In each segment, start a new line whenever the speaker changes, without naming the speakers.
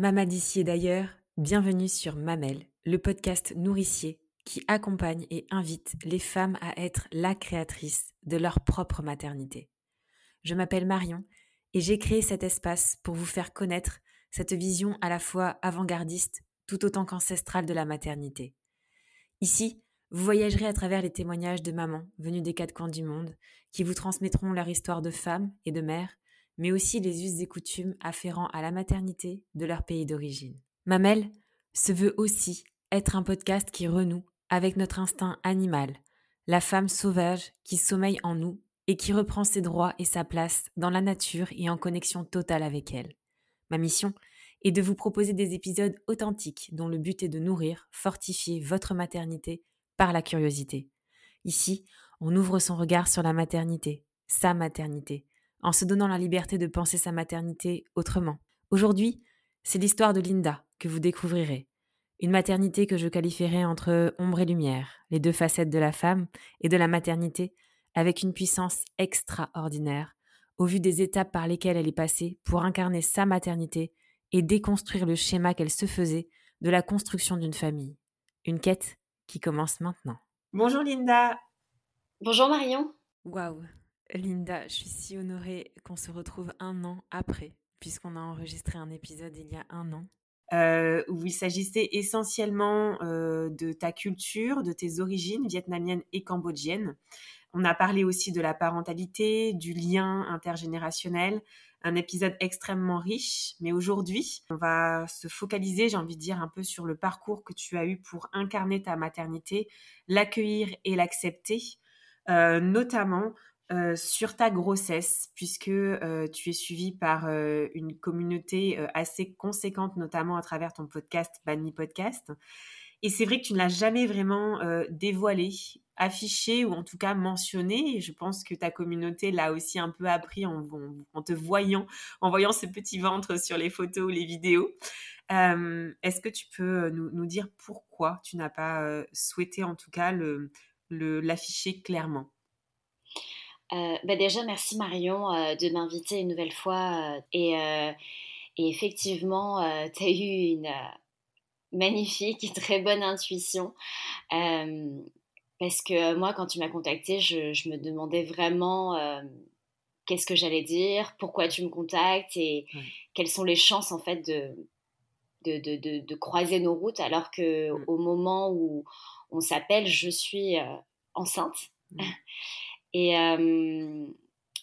Mama d'ici et d'ailleurs, bienvenue sur Mamel, le podcast nourricier qui accompagne et invite les femmes à être la créatrice de leur propre maternité. Je m'appelle Marion et j'ai créé cet espace pour vous faire connaître cette vision à la fois avant-gardiste tout autant qu'ancestrale de la maternité. Ici, vous voyagerez à travers les témoignages de mamans venues des quatre coins du monde qui vous transmettront leur histoire de femmes et de mères, mais aussi les us et coutumes afférents à la maternité de leur pays d'origine. Mamel se veut aussi être un podcast qui renoue avec notre instinct animal, la femme sauvage qui sommeille en nous et qui reprend ses droits et sa place dans la nature et en connexion totale avec elle. Ma mission est de vous proposer des épisodes authentiques dont le but est de nourrir, fortifier votre maternité par la curiosité. Ici, on ouvre son regard sur la maternité, sa maternité, en se donnant la liberté de penser sa maternité autrement. Aujourd'hui, c'est l'histoire de Linda que vous découvrirez. Une maternité que je qualifierais entre ombre et lumière, les deux facettes de la femme et de la maternité, avec une puissance extraordinaire, au vu des étapes par lesquelles elle est passée pour incarner sa maternité et déconstruire le schéma qu'elle se faisait de la construction d'une famille. Une quête qui commence maintenant. Bonjour Linda.
Bonjour Marion.
Waouh, Linda, je suis si honorée qu'on se retrouve un an après, puisqu'on a enregistré un épisode il y a un an. Euh, où il s'agissait essentiellement euh, de ta culture, de tes origines vietnamiennes et cambodgiennes. On a parlé aussi de la parentalité, du lien intergénérationnel, un épisode extrêmement riche. Mais aujourd'hui, on va se focaliser, j'ai envie de dire, un peu sur le parcours que tu as eu pour incarner ta maternité, l'accueillir et l'accepter, euh, notamment euh, sur ta grossesse, puisque euh, tu es suivi par une communauté assez conséquente, notamment à travers ton podcast Banni Podcast. Et c'est vrai que tu ne l'as jamais vraiment dévoilé affiché ou en tout cas mentionné. Je pense que ta communauté l'a aussi un peu appris en, te voyant, en voyant ce petit ventre sur les photos ou les vidéos. Euh, est-ce que tu peux euh, nous, dire pourquoi tu n'as pas euh, souhaité en tout cas l'afficher le, clairement?
Bah déjà, merci Marion de m'inviter une nouvelle fois. et, et, effectivement, tu as eu une magnifique et très bonne intuition. Parce que moi, quand tu m'as contacté, je, me demandais vraiment euh, qu'est-ce que j'allais dire, pourquoi tu me contactes et quelles sont les chances en fait de, de, de, croiser nos routes alors que au moment où on s'appelle, je suis euh, enceinte. Et, euh,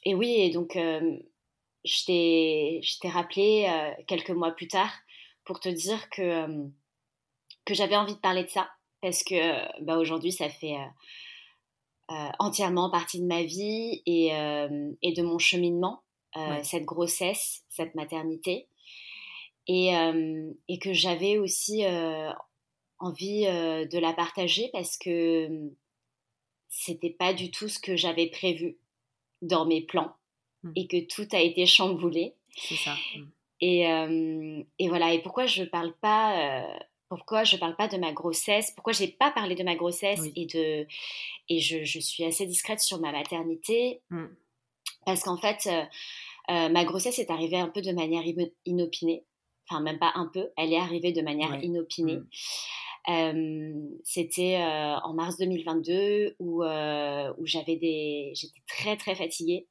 et oui, et donc je t'ai rappelé quelques mois plus tard pour te dire que, que j'avais envie de parler de ça parce que bah, aujourd'hui, ça fait euh, euh, entièrement partie de ma vie et, euh, et de mon cheminement, cette grossesse, cette maternité. Et, et que j'avais aussi envie de la partager parce que c'était pas du tout ce que j'avais prévu dans mes plans mmh. et que tout a été chamboulé.
C'est ça. Mmh.
Et, et, voilà. Et pourquoi je parle pas pourquoi je ne parle pas de ma grossesse, pourquoi j'ai pas parlé de ma grossesse et de et je, je, suis assez discrète sur ma maternité? Mmh. parce qu'en fait euh, euh, ma grossesse est arrivée un peu de manière inopinée, enfin même pas un peu, elle est arrivée de manière inopinée. Mmh. C'était euh, en mars 2022 où, où j'avais des, j'étais très très fatiguée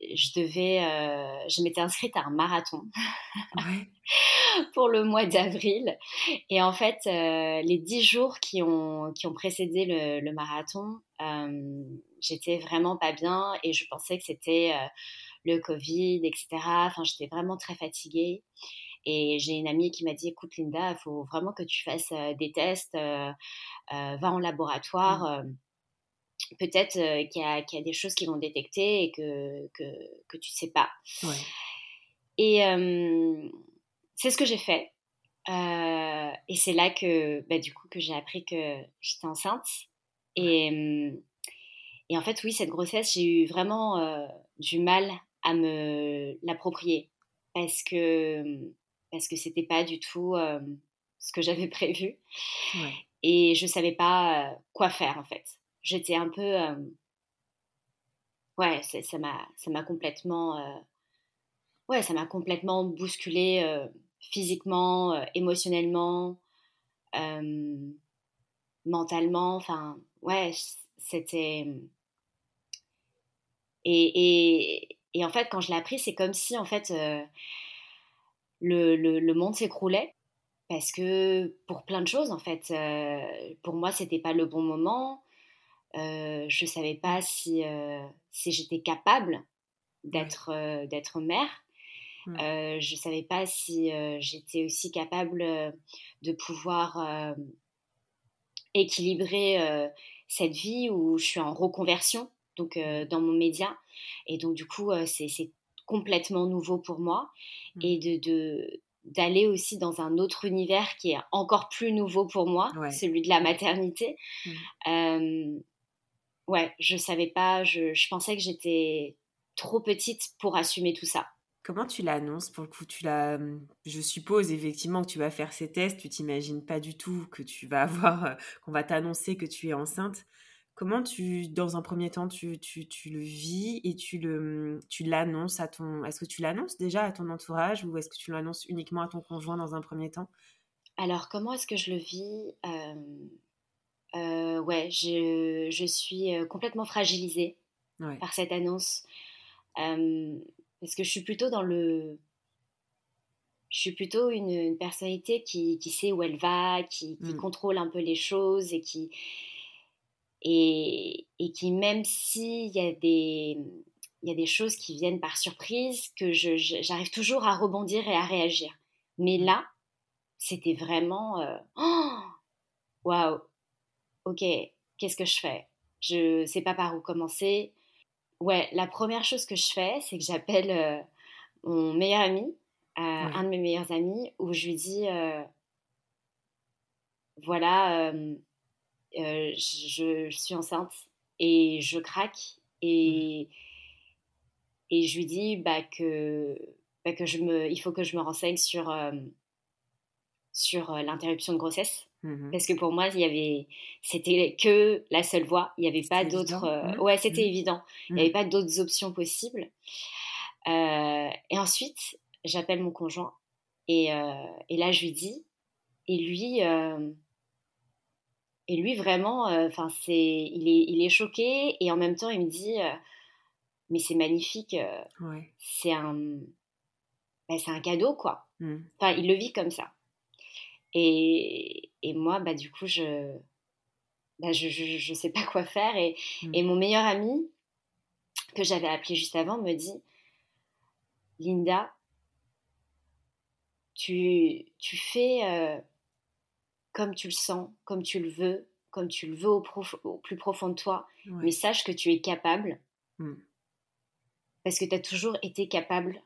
je devais, euh, je m'étais inscrite à un marathon pour le mois d'avril. Et en fait, euh, les dix jours qui ont, qui ont précédé le, marathon, euh, j'étais vraiment pas bien et je pensais que c'était le Covid, etc. Enfin, j'étais vraiment très fatiguée. Et j'ai une amie qui m'a dit, écoute Linda, il faut vraiment que tu fasses des tests, va en laboratoire. Mmh peut-être qu'il y, y, a des choses qui vont détecter et que, que, que tu sais pas. Et c'est ce que j'ai fait. et c'est là que, bah, du coup, que j'ai appris que j'étais enceinte. Et, et, en fait, oui, cette grossesse, j'ai eu vraiment du mal à me l'approprier parce que parce que c'était pas du tout ce que j'avais prévu. Et je savais pas quoi faire en fait j'étais un peu ouais, ça m'a, ça m'a complètement, ouais, ça m'a complètement bousculé physiquement, émotionnellement, mentalement. Enfin, ouais, c'était. Et, et, et, en fait, quand je l'ai appris, c'est comme si en fait le, le, le monde s'écroulait parce que pour plein de choses en fait pour moi c'était pas le bon moment. Euh, je savais pas si si j'étais capable d'être d'être mère. Mmh. je savais pas si j'étais aussi capable de pouvoir équilibrer cette vie où je suis en reconversion donc dans mon média. Et donc du coup c'est complètement nouveau pour moi mmh. et de, d'aller aussi dans un autre univers qui est encore plus nouveau pour moi, celui de la maternité. Mmh. Euh, ouais, je savais pas, je, pensais que j'étais trop petite pour assumer tout ça.
Comment tu l'annonces? Pour le coup tu l'as, Je suppose effectivement que tu vas faire ces tests, tu t'imagines pas du tout que tu vas avoir, euh, qu'on va t'annoncer que tu es enceinte. Comment tu, dans un premier temps, tu, tu, tu le vis et tu le, tu l'annonces à ton, est-ce que tu l'annonces déjà à ton entourage ou est-ce que tu l'annonces uniquement à ton conjoint dans un premier temps?
Alors, comment est-ce que je le vis? Euh, euh, Ouais, je, je, suis euh, complètement fragilisée par cette annonce. Parce que je suis plutôt dans le, je suis plutôt une, personnalité qui, qui, sait où elle va, qui, qui mmh. contrôle un peu les choses et qui et, et qui, même s'il y, a des, y a des choses qui viennent par surprise, que j'arrive toujours à rebondir et à réagir. Mais mmh. là, c'était vraiment euh, waouh, ok, qu'est-ce que je fais? Je sais pas par où commencer. Ouais, la première chose que je fais, c'est que j'appelle euh, mon meilleur ami, euh, un de mes meilleurs amis, où je lui dis voilà, euh, je, suis enceinte et je craque et, et je lui dis bah, que, bah, que je me, il faut que je me renseigne sur, euh, sur euh, l'interruption de grossesse. Mmh Parce que pour moi, il y avait, c'était que la seule voie. Il n'y avait pas d'autres. Mmh. Ouais, c'était mmh. évident. Il n'y avait pas d'autres options possibles. et ensuite, j'appelle mon conjoint et, et, là, je lui dis. Et lui, et lui, vraiment, euh, enfin, c'est, il est, il est choqué et en même temps, il me dit, euh, mais c'est magnifique, euh, c'est un, bah, c'est un cadeau, quoi. Mmh. Enfin, il le vit comme ça. Et, et moi, bah, du coup, je, bah, je, je, je, sais pas quoi faire. Et, mmh. et mon meilleur ami, que j'avais appelé juste avant, me dit, Linda, tu, tu fais comme tu le sens, comme tu le veux, comme tu le veux au, plus profond de toi, mais sache que tu es capable. Mmh. Parce que tu as toujours été capable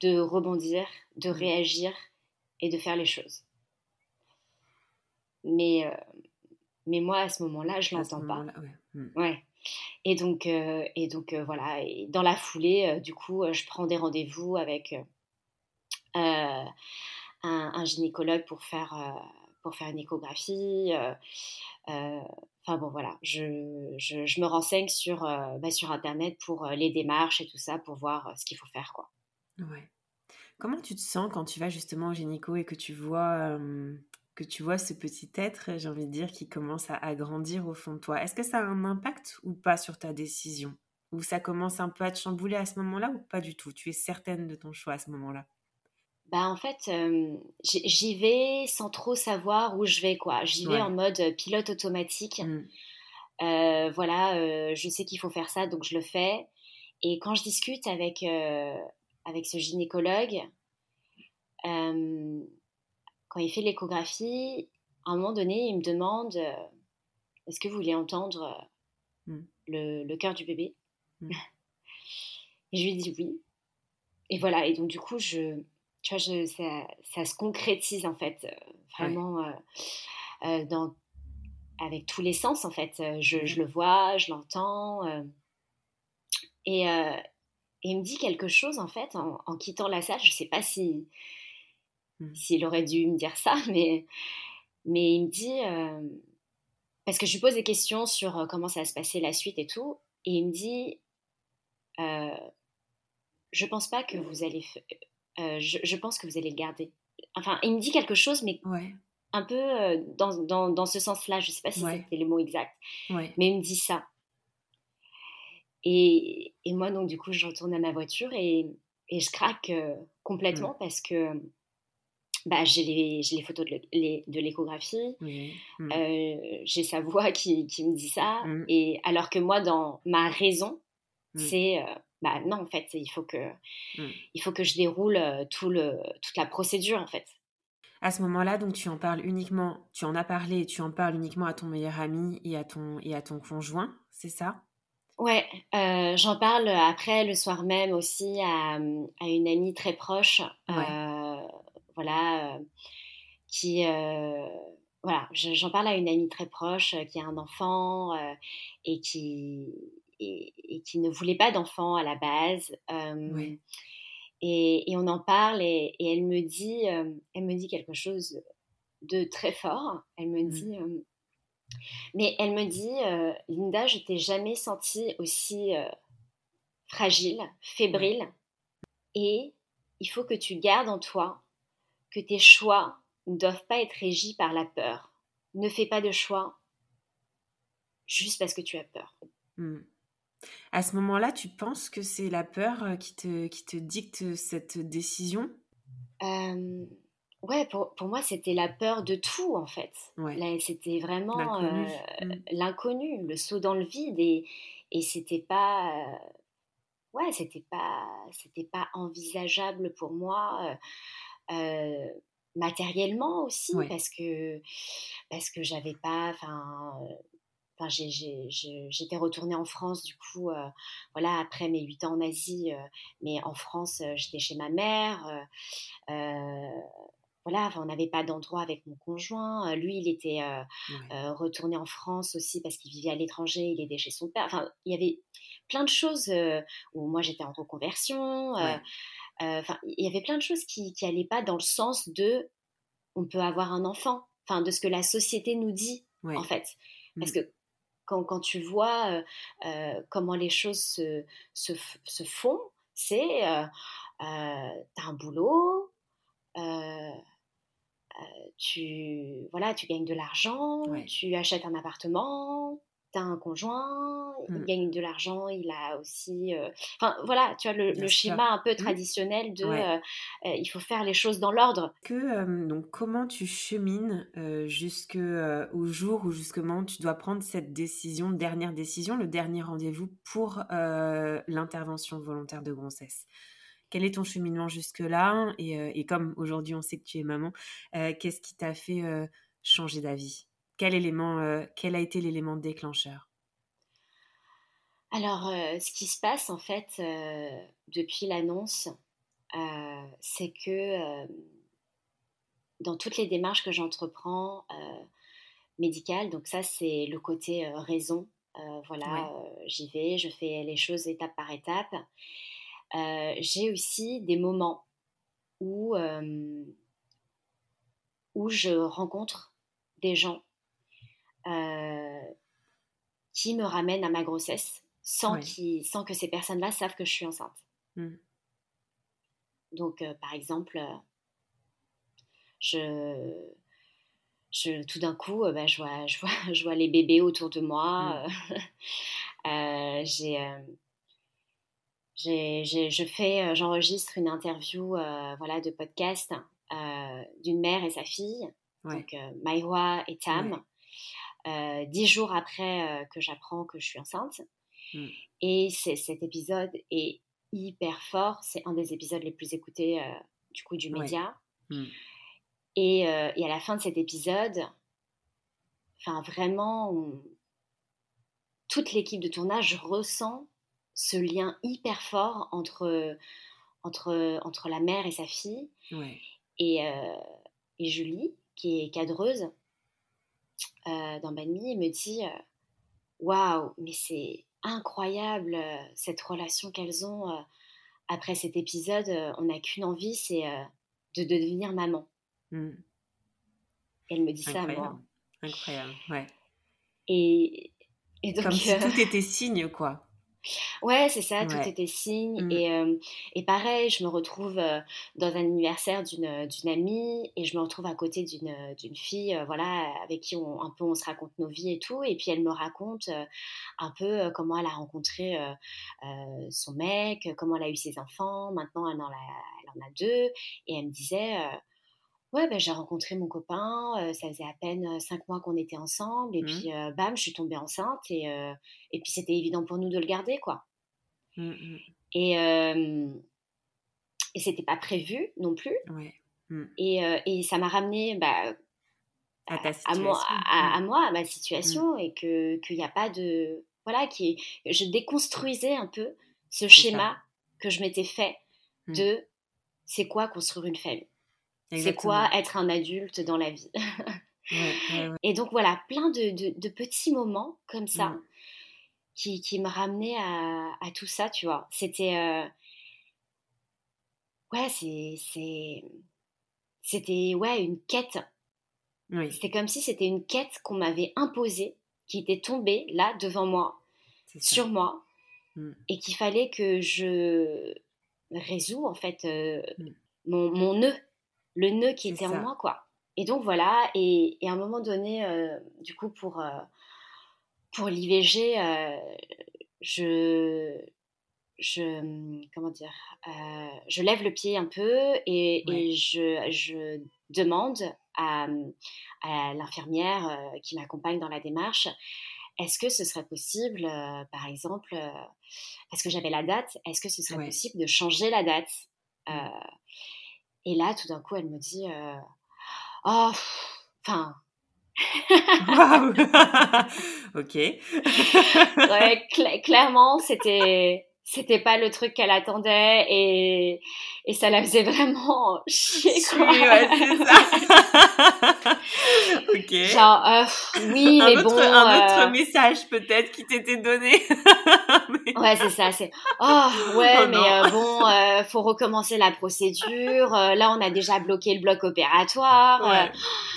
de rebondir, de mmh. réagir et de faire les choses. Mais, euh, mais moi, à ce moment-là, je ne l'entends pas. Mmh. Ouais. Et donc, euh, et donc euh, voilà, et dans la foulée, du coup, je prends des rendez-vous avec un, gynécologue pour faire, euh, pour faire une échographie. Euh, euh, enfin bon, voilà, je, je, me renseigne sur, bah, sur Internet pour les démarches et tout ça, pour voir ce qu'il faut faire. Quoi.
Ouais. Comment tu te sens quand tu vas justement au gynéco et que tu vois, que tu vois ce petit être, j'ai envie de dire, qui commence à, à grandir au fond de toi? Est-ce que ça a un impact ou pas sur ta décision? Ou ça commence un peu à te chambouler à ce moment-là ou pas du tout? Tu es certaine de ton choix à ce moment-là?
Bah en fait, j'y vais sans trop savoir où je vais, quoi. J'y vais en mode pilote automatique. Mmh. voilà, je sais qu'il faut faire ça, donc je le fais. Et quand je discute avec, avec ce gynécologue, quand il fait l'échographie, à un moment donné, il me demande Est-ce que vous voulez entendre mmh. le, le cœur du bébé? Mmh. Et je lui dis oui. Et voilà, et donc du coup, je, tu vois, ça, se concrétise en fait, euh, vraiment euh, euh, dans, avec tous les sens en fait. Je, mmh le vois, je l'entends. Et, il me dit quelque chose en fait en, quittant la salle. Je ne sais pas si mmh. s'il aurait dû me dire ça, mais, mais il me dit parce que je lui pose des questions sur comment ça va se passer la suite et tout, et il me dit, je pense pas que vous allez, je, je, pense que vous allez le garder. Enfin, il me dit quelque chose, mais
ouais
un peu euh, dans, dans, dans ce sens-là. Je ne sais pas si c'était les mots exacts, mais il me dit ça. Et, et, moi, donc, du coup, je retourne à ma voiture et, et je craque euh, complètement mmh. parce que bah, j'ai les, les, photos de l'échographie, mmh. euh, j'ai sa voix qui, qui, me dit ça. Mmh. Et alors que moi, dans ma raison, c'est bah non, en fait, il faut que, il faut que je déroule tout le, toute la procédure, en fait.
À ce moment-là, donc tu en parles uniquement, tu en as parlé tu en parles uniquement à ton meilleur ami et à ton, et à ton conjoint, c'est ça?
Ouais, euh, j'en parle après le soir même aussi à, à une amie très proche, euh, voilà, euh, qui, voilà, j'en parle à une amie très proche qui a un enfant et qui et, qui ne voulait pas d'enfant à la base. Oui. Et, on en parle et, elle me dit, euh, elle me dit quelque chose de très fort. Elle me mmh. dit, euh, mais elle me dit, euh, Linda, je t'ai jamais sentie aussi fragile, fébrile, et il faut que tu gardes en toi que tes choix ne doivent pas être régis par la peur. Ne fais pas de choix juste parce que tu as peur.
Mmh. À ce moment-là, tu penses que c'est la peur euh, qui te, qui te dicte cette décision?
Euh, Ouais, pour, pour moi, c'était la peur de tout, en fait. C'était vraiment l'inconnu, euh, mmh. le saut dans le vide. Et, et c'était pas... ouais, c'était pas, c'était pas envisageable pour moi. matériellement aussi parce que parce que j'avais pas enfin j'étais retournée en France du coup, euh, voilà, après mes huit ans en Asie, euh, mais en France, euh, j'étais chez ma mère. voilà, on n'avait pas d'endroit avec mon conjoint. Lui, il était retourné en France aussi parce qu'il vivait à l'étranger. Il aidait chez son père. Enfin, il y avait plein de choses où moi j'étais en reconversion. Enfin, il y avait plein de choses qui n'allaient pas dans le sens de on peut avoir un enfant. Enfin, de ce que la société nous dit en fait. Parce mmh. que quand, tu vois euh, euh, comment les choses se, se, font, c'est euh, tu as un boulot, tu, voilà, tu gagnes de l'argent, tu achètes un appartement, tu as un conjoint, il mmh. gagne de l'argent, il a aussi... Euh, enfin voilà, tu as le, schéma un peu mmh. traditionnel de euh, euh, il faut faire les choses dans l'ordre.
Que, donc comment tu chemines jusqu'au jour où justement tu dois prendre cette décision, dernière décision, le dernier rendez-vous pour l'intervention volontaire de grossesse? Quel est ton cheminement jusque-là? Et, et, comme aujourd'hui on sait que tu es maman, qu'est-ce qui t'a fait changer d'avis? Quel élément, euh, quel a été l'élément déclencheur?
Alors, euh, ce qui se passe en fait euh, depuis l'annonce, c'est que dans toutes les démarches que j'entreprends médicales, donc ça c'est le côté raison, voilà, j'y vais, je fais les choses étape par étape. J'ai aussi des moments où, où je rencontre des gens qui me ramène à ma grossesse sans, sans que ces personnes-là savent que je suis enceinte. Mmh. Donc, euh, par exemple, euh, je, je, tout d'un coup, bah, je, vois, je, vois, je vois les bébés autour de moi. Mmh. j'ai, je fais, j'enregistre une interview voilà, de podcast d'une mère et sa fille, donc Maïwa et Tam. Euh, dix jours après euh, que j'apprends que je suis enceinte. Mmh. Et cet épisode est hyper fort. C'est un des épisodes les plus écoutés euh, du coup du média. Mmh. Et, et, à la fin de cet épisode, enfin vraiment, toute l'équipe de tournage ressent ce lien hyper fort entre, entre, entre la mère et sa fille. Et, et Julie, qui est cadreuse, euh, dans Banmi et me dit euh, Waouh, mais c'est incroyable euh, cette relation qu'elles ont. après cet épisode, on n'a qu'une envie, c'est de, devenir maman. Mmh. elle me dit ça
moi. Incroyable, ouais.
Et,
et donc, Comme si tout était signe, quoi.
Ouais, c'est ça, tout était signe. Mmh. Et, et, pareil, je me retrouve dans un anniversaire d'une amie et je me retrouve à côté d'une fille, voilà, avec qui on, un peu on se raconte nos vies et tout. Et puis elle me raconte un peu comment elle a rencontré son mec, comment elle a eu ses enfants. Maintenant, elle en a, elle en a deux. Et elle me disait Ouais, ben, j'ai rencontré mon copain, ça faisait à peine cinq mois qu'on était ensemble, et mmh. puis bam, je suis tombée enceinte, et, et puis c'était évident pour nous de le garder, quoi. Mmh, mmh. Et, et c'était pas prévu non plus. Et, et, ça m'a ramené bah, à, à, moi, à, moi, à ma situation, et qu'il n'y a pas de. Voilà, qui, je déconstruisais un peu ce schéma que je m'étais fait de c'est quoi construire une famille? C'est quoi être un adulte dans la vie? Et donc voilà, plein de, petits moments comme ça mmh. qui, me ramenaient à, tout ça, tu vois. C'était... Euh, ouais, c'est... C'était ouais, une quête. C'était comme si c'était une quête qu'on m'avait imposée, qui était tombée là devant moi, sur moi, mmh. et qu'il fallait que je résous en fait euh, mmh. mon, mon nœud le nœud qui était en moi, quoi. Et donc voilà, et, à un moment donné, euh, du coup, pour, euh, pour l'IVG, euh, je, je, comment dire, je lève le pied un peu et, je, je, demande à, à l'infirmière qui m'accompagne dans la démarche, est-ce que ce serait possible, par exemple, parce que j'avais la date, est-ce que ce serait possible de changer la date mmh. Et là, tout d'un coup, elle me dit euh, Oh, enfin.
ok.
ouais, clairement, c'était c'était pas le truc qu'elle attendait et, et ça la faisait vraiment chier quoi. Oui, ouais, ça. ok. Genre euh, oui,
un
mais
autre,
bon.
Un autre euh, message peut-être qui t'était donné.
Ouais, c'est ça. C'est oh ouais, oh, mais euh, bon, euh, faut recommencer la procédure. là, on a déjà bloqué le bloc opératoire.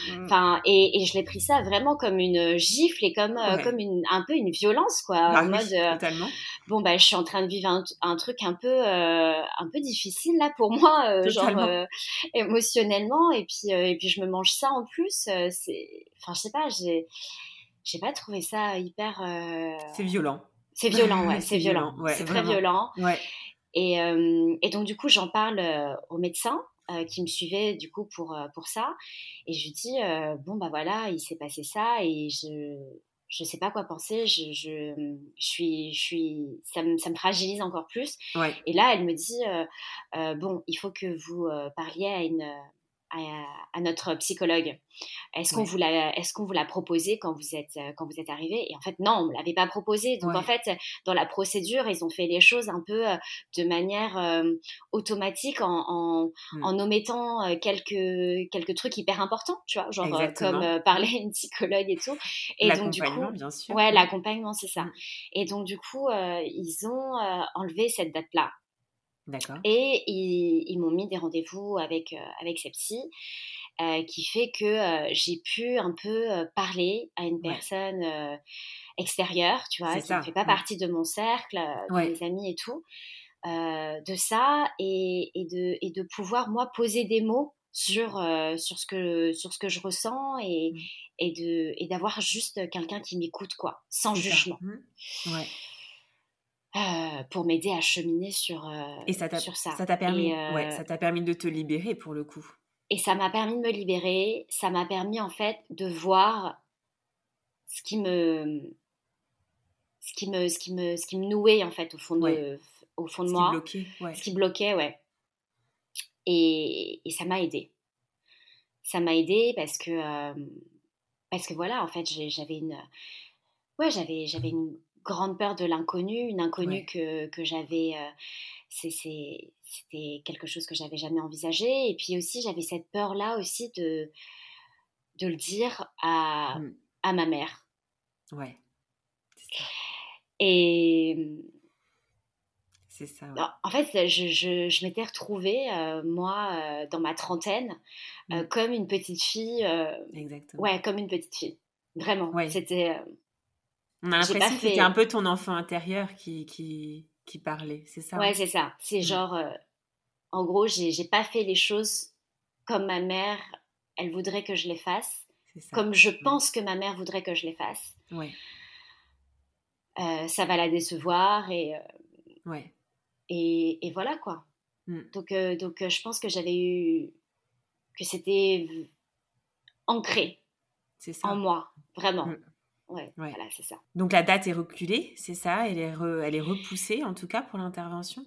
Mm. Enfin, et, et je l'ai pris ça vraiment comme une gifle et comme comme une un peu une violence quoi, bah en mode. Totalement. Bon bah, je suis en train de vivre un, truc un peu, euh, un peu difficile là pour moi, euh, genre euh, émotionnellement. Et puis, et puis je me mange ça en plus. c'est, enfin, je sais pas, j'ai, j'ai pas trouvé ça hyper.
C'est violent.
C'est violent, ouais, c'est violent. c'est très violent. Ouais. Et, et, donc, du coup, j'en parle au médecin qui me suivait, du coup, pour, pour ça. Et je lui dis, bon, bah voilà, il s'est passé ça et je, je sais pas quoi penser, je, je, suis, je suis, ça me, ça me fragilise encore plus. Et là, elle me dit, euh, euh, bon, il faut que vous euh, parliez à une, à, notre psychologue. Est-ce qu'on vous l'a, est-ce qu'on vous l'a proposé quand vous êtes euh, quand vous êtes arrivé Et en fait, non, on l'avait pas proposé. Donc en fait, dans la procédure, ils ont fait les choses un peu euh, de manière euh, automatique en, en, mmh. omettant quelques quelques trucs hyper importants, tu vois, genre comme parler à une psychologue et tout. Et donc du coup, bien sûr. ouais, l'accompagnement, c'est ça. Mmh. Et donc du coup, ils ont enlevé cette date Et ils, m'ont mis des rendez-vous avec, euh, avec ces euh, qui fait que euh, j'ai pu un peu parler à une personne extérieure, tu vois, qui ne fait pas partie de mon cercle, de mes amis et tout, de ça, et, et, de, et de pouvoir, moi, poser des mots sur, sur, ce, que, sur ce que je ressens et, mmh. et, de, et d'avoir juste quelqu'un qui m'écoute, quoi, sans jugement. Mmh. Ouais. Euh, pour m'aider à cheminer sur, euh,
et ça sur ça. Ça t'a permis, ouais, euh, ça t'a permis de te libérer pour le coup.
Et ça m'a permis de me libérer. Ça m'a permis en fait de voir ce qui me, ce qui me, ce qui me, ce qui me nouait en fait au fond de, au fond de moi. Qui bloquait, ouais. Ce qui bloquait, ouais. Et, et ça m'a aidé. Ça m'a aidé parce que, parce que voilà, en fait, j'avais une, ouais, j'avais, j'avais une grande peur de l'inconnu, une inconnue que, que j'avais. Euh, c'était quelque chose que j'avais jamais envisagé. Et puis aussi, j'avais cette peur-là aussi de, de le dire à, mmh. à ma mère. Ouais. Et. C'est ça. En fait, je, je, je m'étais retrouvée, euh, moi, euh, dans ma trentaine, mmh. comme une petite fille. Exactement. Ouais, comme une petite fille. Vraiment. C'était
On a l'impression que c'était un peu ton enfant intérieur qui, qui, qui parlait, c'est ça
Ouais, c'est ça. C'est mmh. genre, euh, en gros, j'ai pas fait les choses comme ma mère, elle voudrait que je les fasse, comme je mmh. pense que ma mère voudrait que je les fasse. Ouais. Euh, ça va la décevoir et, euh, ouais. et, et, voilà quoi. Mmh. Donc, donc je pense que j'avais eu, que c'était ancré en moi, vraiment. Ouais, voilà, c'est ça.
Donc la date est reculée, c'est ça? Elle est, elle est repoussée en tout cas pour l'intervention?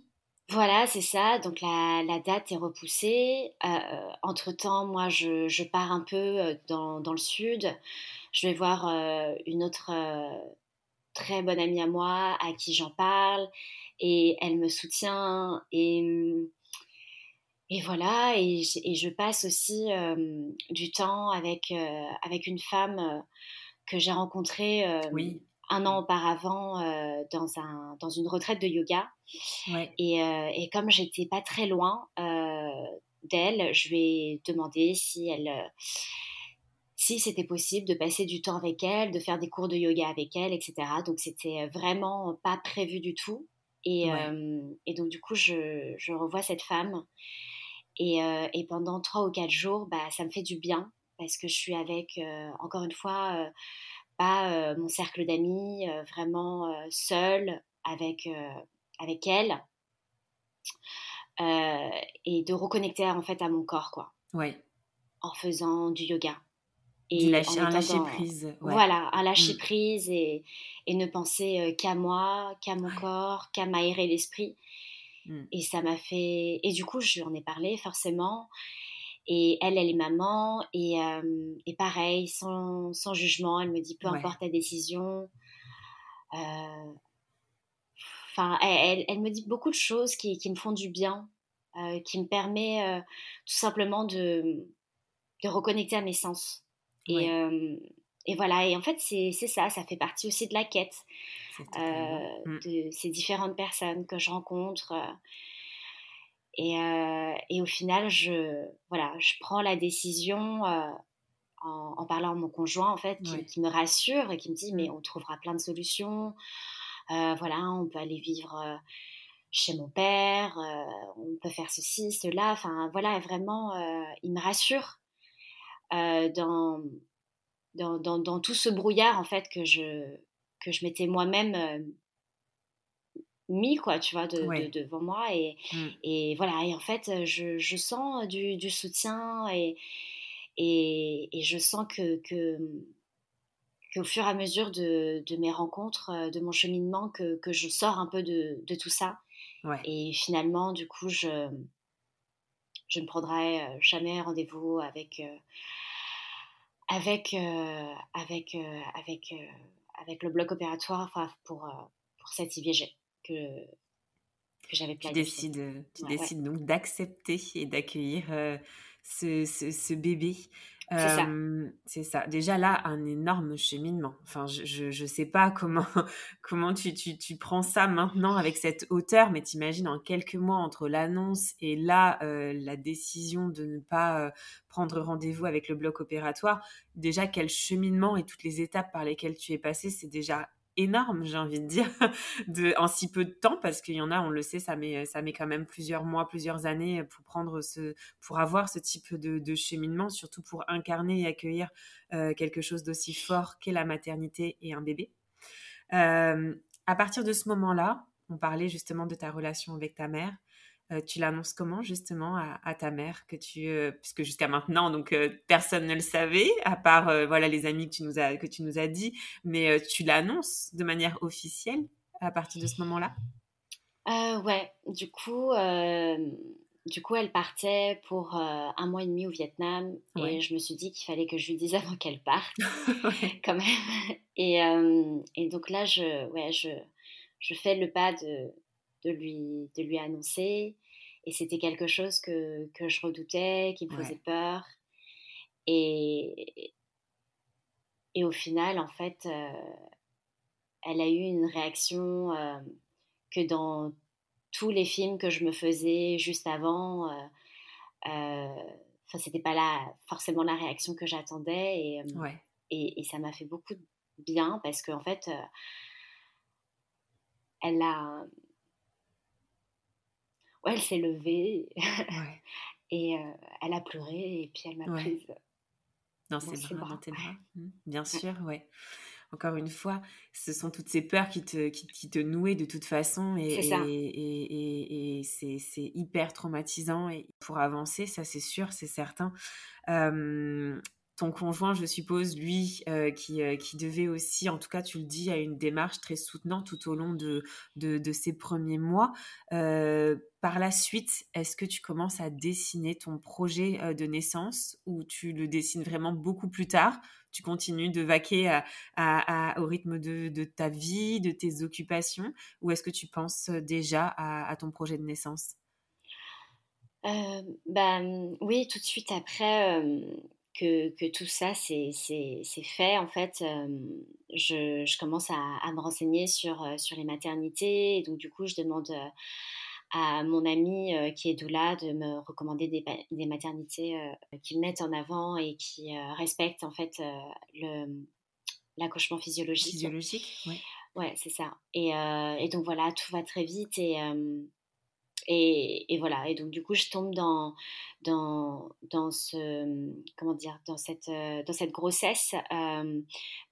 Voilà, c'est ça. Donc la, la, date est repoussée. Euh, entre-temps, moi, je, je, pars un peu euh, dans, dans, le sud. Je vais voir euh, une autre très bonne amie à moi à qui j'en parle et elle me soutient et, et voilà. Et, et je passe aussi du temps avec, avec une femme que j'ai rencontré euh, un an auparavant euh, dans, un, dans une retraite de yoga. Et, euh, et, comme j'étais pas très loin d'elle, je lui ai demandé si elle si c'était possible de passer du temps avec elle, de faire des cours de yoga avec elle, etc. Donc c'était vraiment pas prévu du tout. Et, et donc du coup, je, je, revois cette femme. Et, et, pendant trois ou quatre jours, bah, ça me fait du bien parce que je suis avec, encore une fois, pas mon cercle d'amis, vraiment seule avec, avec elle. et de reconnecter en fait à mon corps, quoi. Ouais. En faisant du yoga.
Et un lâcher prise.
Voilà, un lâcher mmh. prise et, et, ne penser qu'à moi, qu'à mon corps, qu'à m'aérer l'esprit. Mmh. Et ça m'a fait. Et du coup, j'en ai parlé forcément. Et elle, elle est maman. Et, euh, et pareil, sans, sans, jugement, elle me dit peu importe ta décision. Euh, enfin, elle, elle, me dit beaucoup de choses qui, qui me font du bien, euh, qui me permet tout simplement de, de reconnecter à mes sens. Et, et voilà, et en fait, c'est ça, ça fait partie aussi de la quête mmh. de ces différentes personnes que je rencontre. Euh, et, au final, je, voilà, je prends la décision euh, en, parlant à mon conjoint, en fait, qui, me rassure et qui me dit, mais mmh. on trouvera plein de solutions. Euh, voilà, on peut aller vivre chez mon père, on peut faire ceci, cela. Enfin, voilà, vraiment, il me rassure dans, dans, dans, dans, tout ce brouillard, en fait, que je, que je m'étais moi-même mis quoi tu vois de, devant moi et, mmh. et voilà et en fait je, je sens du, du, soutien et, et, et je sens que, que qu'au fur et à mesure de, de, mes rencontres de mon cheminement que, que je sors un peu de, de tout ça. Et finalement du coup je je ne prendrai jamais rendez-vous avec avec avec avec avec le bloc opératoire enfin pour pour cette IVG que, que j'avais
planifié. Tu décides, tu décides donc d'accepter et d'accueillir euh, ce, ce, bébé. C'est ça. Déjà là, un énorme cheminement. Enfin, je ne sais pas comment, comment tu, tu, tu, prends ça maintenant avec cette hauteur, mais t'imagines en quelques mois entre l'annonce et là, euh, la décision de ne pas euh, prendre rendez-vous avec le bloc opératoire. Déjà, quel cheminement et toutes les étapes par lesquelles tu es passé, c'est déjà énorme, j'ai envie de dire, de, en si peu de temps, parce qu'il y en a, on le sait, ça met, ça met quand même plusieurs mois, plusieurs années pour prendre ce, pour avoir ce type de, cheminement, surtout pour incarner et accueillir euh, quelque chose d'aussi fort qu'est la maternité et un bébé. Euh, à partir de ce moment-là, on parlait justement de ta relation avec ta mère. Euh, tu l'annonces comment justement à, ta mère que tu euh, puisque jusqu'à maintenant donc euh, personne ne le savait à part voilà les amis que tu nous as que tu nous as dit mais tu l'annonces de manière officielle à partir de ce moment-là?
Ouais. Du coup du coup elle partait pour un mois et demi au Vietnam et je me suis dit qu'il fallait que je lui dise avant qu'elle parte quand même. Et, et donc là je ouais je je fais le pas de de lui, de lui annoncer. Et c'était quelque chose que, que, je redoutais, qui me faisait peur. Et, et au final, en fait, euh, elle a eu une réaction euh, que dans tous les films que je me faisais juste avant, euh, enfin, c'était pas là forcément la réaction que j'attendais. Et, et, et, ça m'a fait beaucoup bien parce qu'en fait, elle a. Ouais, elle s'est levée et elle a pleuré et puis elle m'a prise.
Dans ses bras, dans tes bras. Mmh, bien sûr, ouais encore une fois, ce sont toutes ces peurs qui te, qui, te nouaient de toute façon. Et c'est et, et, hyper traumatisant. Et pour avancer, ça c'est sûr, c'est certain ton conjoint, je suppose, lui, euh, qui, euh, qui, devait aussi, en tout cas, tu le dis, à une démarche très soutenante tout au long de, de, ces premiers mois. Euh, par la suite, est-ce que tu commences à dessiner ton projet de naissance ou tu le dessines vraiment beaucoup plus tard? Tu continues de vaquer au rythme de, de, ta vie, de tes occupations ou est-ce que tu penses déjà à, ton projet de naissance?
Ben, oui, tout de suite après, que, tout ça c'est fait, en fait, je, commence à, me renseigner sur, sur les maternités. Et donc, du coup, je demande à mon ami qui est doula de me recommander des, des maternités qui mettent en avant et qui respectent, en fait, l'accouchement physiologique.
Physiologique, oui.
Ouais, c'est ça. Et, et, donc, voilà, tout va très vite. Et et, voilà, et donc du coup, je tombe dans, dans, dans ce, comment dire, dans cette, euh, dans cette grossesse euh,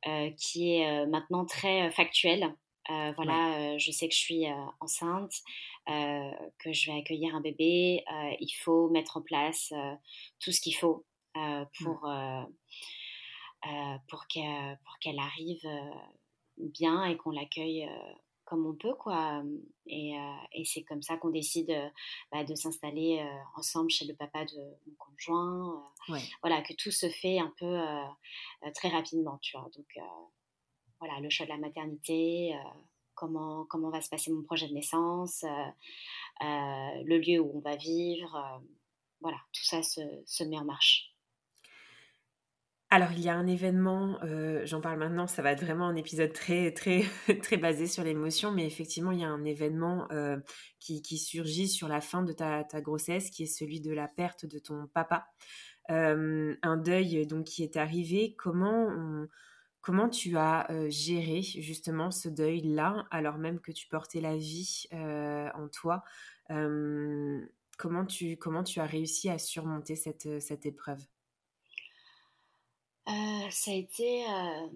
euh, qui est maintenant très factuelle. voilà, je sais que je suis enceinte, que je vais accueillir un bébé. il faut mettre en place tout ce qu'il faut pour, pour qu'elle arrive bien et qu'on l'accueille comme on peut, quoi. Et, et c'est comme ça qu'on décide bah, de s'installer ensemble chez le papa de mon conjoint. Voilà, que tout se fait un peu très rapidement, tu vois. Donc, voilà, le choix de la maternité, comment, comment va se passer mon projet de naissance, le lieu où on va vivre. voilà, tout ça se, se met en marche.
Alors, il y a un événement, euh, j'en parle maintenant, ça va être vraiment un épisode très, très, très basé sur l'émotion, mais effectivement, il y a un événement euh, qui, surgit sur la fin de ta, grossesse, qui est celui de la perte de ton papa. Euh, un deuil donc qui est arrivé. Comment, comment tu as géré justement ce deuil-là, alors même que tu portais la vie en toi? Comment, tu, comment tu as réussi à surmonter cette, cette épreuve?
Euh, ça a été euh,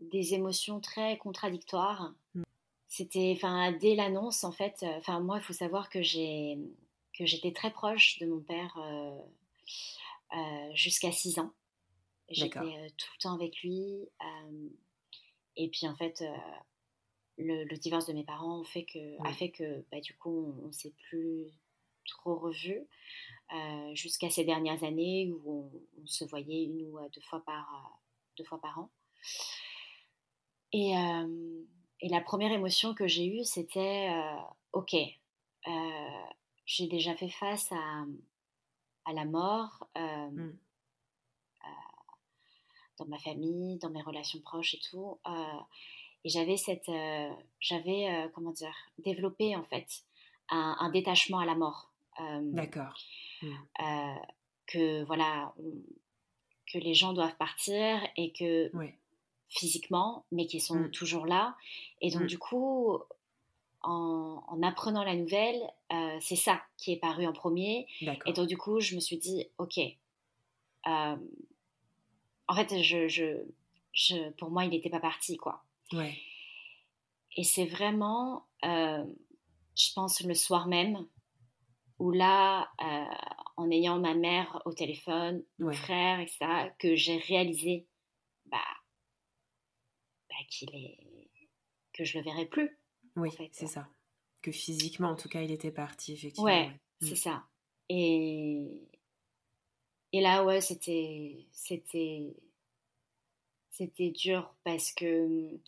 des émotions très contradictoires. Mmh. C'était, enfin, dès l'annonce, en fait, euh, enfin, moi, il faut savoir que j'ai que j'étais très proche de mon père jusqu'à 6 ans. J'étais tout le temps avec lui. et puis, en fait, le, divorce de mes parents a fait que, a fait que bah, du coup, on ne s'est plus trop revus. Euh, jusqu'à ces dernières années où on, se voyait une ou deux fois par, euh, deux fois par an. Et, euh, et la première émotion que j'ai eue, c'était Ok, j'ai déjà fait face à, à la mort mmh. dans ma famille, dans mes relations proches et tout. et j'avais cette. j'avais, comment dire, développé en fait un, un détachement à la mort.
D'accord.
Mmh. Euh, que voilà, que les gens doivent partir et que physiquement, mais qui sont mmh. toujours là. Et donc mmh. du coup, en, apprenant la nouvelle, euh, c'est ça qui est paru en premier. Et donc du coup, je me suis dit, ok. Euh, en fait, je, je, je, pour moi, il n'était pas parti, quoi.
Ouais.
Et c'est vraiment, je pense, le soir même, où là, en ayant ma mère au téléphone, mon frère, etc., que j'ai réalisé bah, bah, qu'il est que je le verrai plus.
Oui, c'est ça. Que physiquement, en tout cas, il était parti, effectivement.
Ouais, c'est mm. ça. Et et là, ouais, c'était c'était c'était dur parce que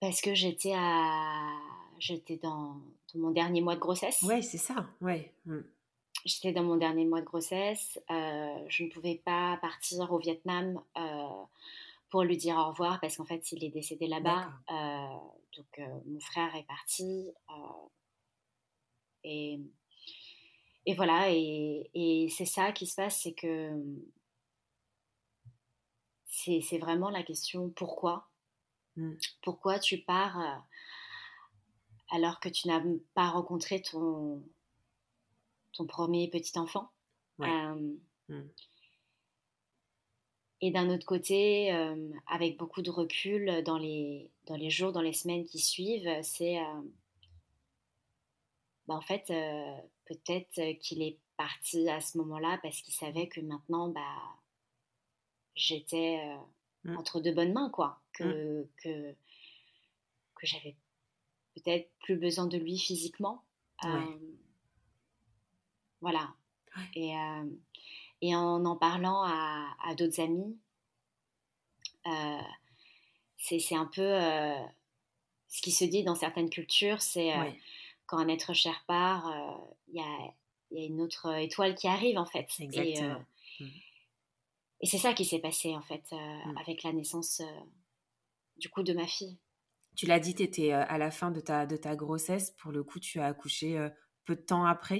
parce que j'étais à j'étais dans, mon dernier mois de grossesse.
Oui, c'est ça, ouais. Mm.
J'étais dans mon dernier mois de grossesse. Euh, je ne pouvais pas partir au Vietnam euh, pour lui dire au revoir parce qu'en fait, il est décédé là-bas. Euh, donc, mon frère est parti. et, et voilà, et, et c'est ça qui se passe, c'est que c'est vraiment la question pourquoi mmh. Pourquoi tu pars alors que tu n'as pas rencontré ton, ton premier petit enfant mmh. Et d'un autre côté, avec beaucoup de recul dans les, dans les jours, dans les semaines qui suivent, c'est bah, en fait, peut-être qu'il est parti à ce moment-là parce qu'il savait que maintenant, bah, j'étais mmh. entre de bonnes mains, quoi. Mmh. Que, que, que j'avais peut-être plus besoin de lui physiquement. Voilà. Et, et en en parlant à, à d'autres amis, c'est un peu ce qui se dit dans certaines cultures, c'est quand un être cher part, il y a, y, a, une autre étoile qui arrive en fait.
Exactement.
Mmh. Et c'est ça qui s'est passé en fait euh, mmh. avec la naissance euh, du coup de ma fille.
Tu l'as dit, tu étais euh, à la fin de ta, de ta grossesse. Pour le coup, tu as accouché peu de temps après.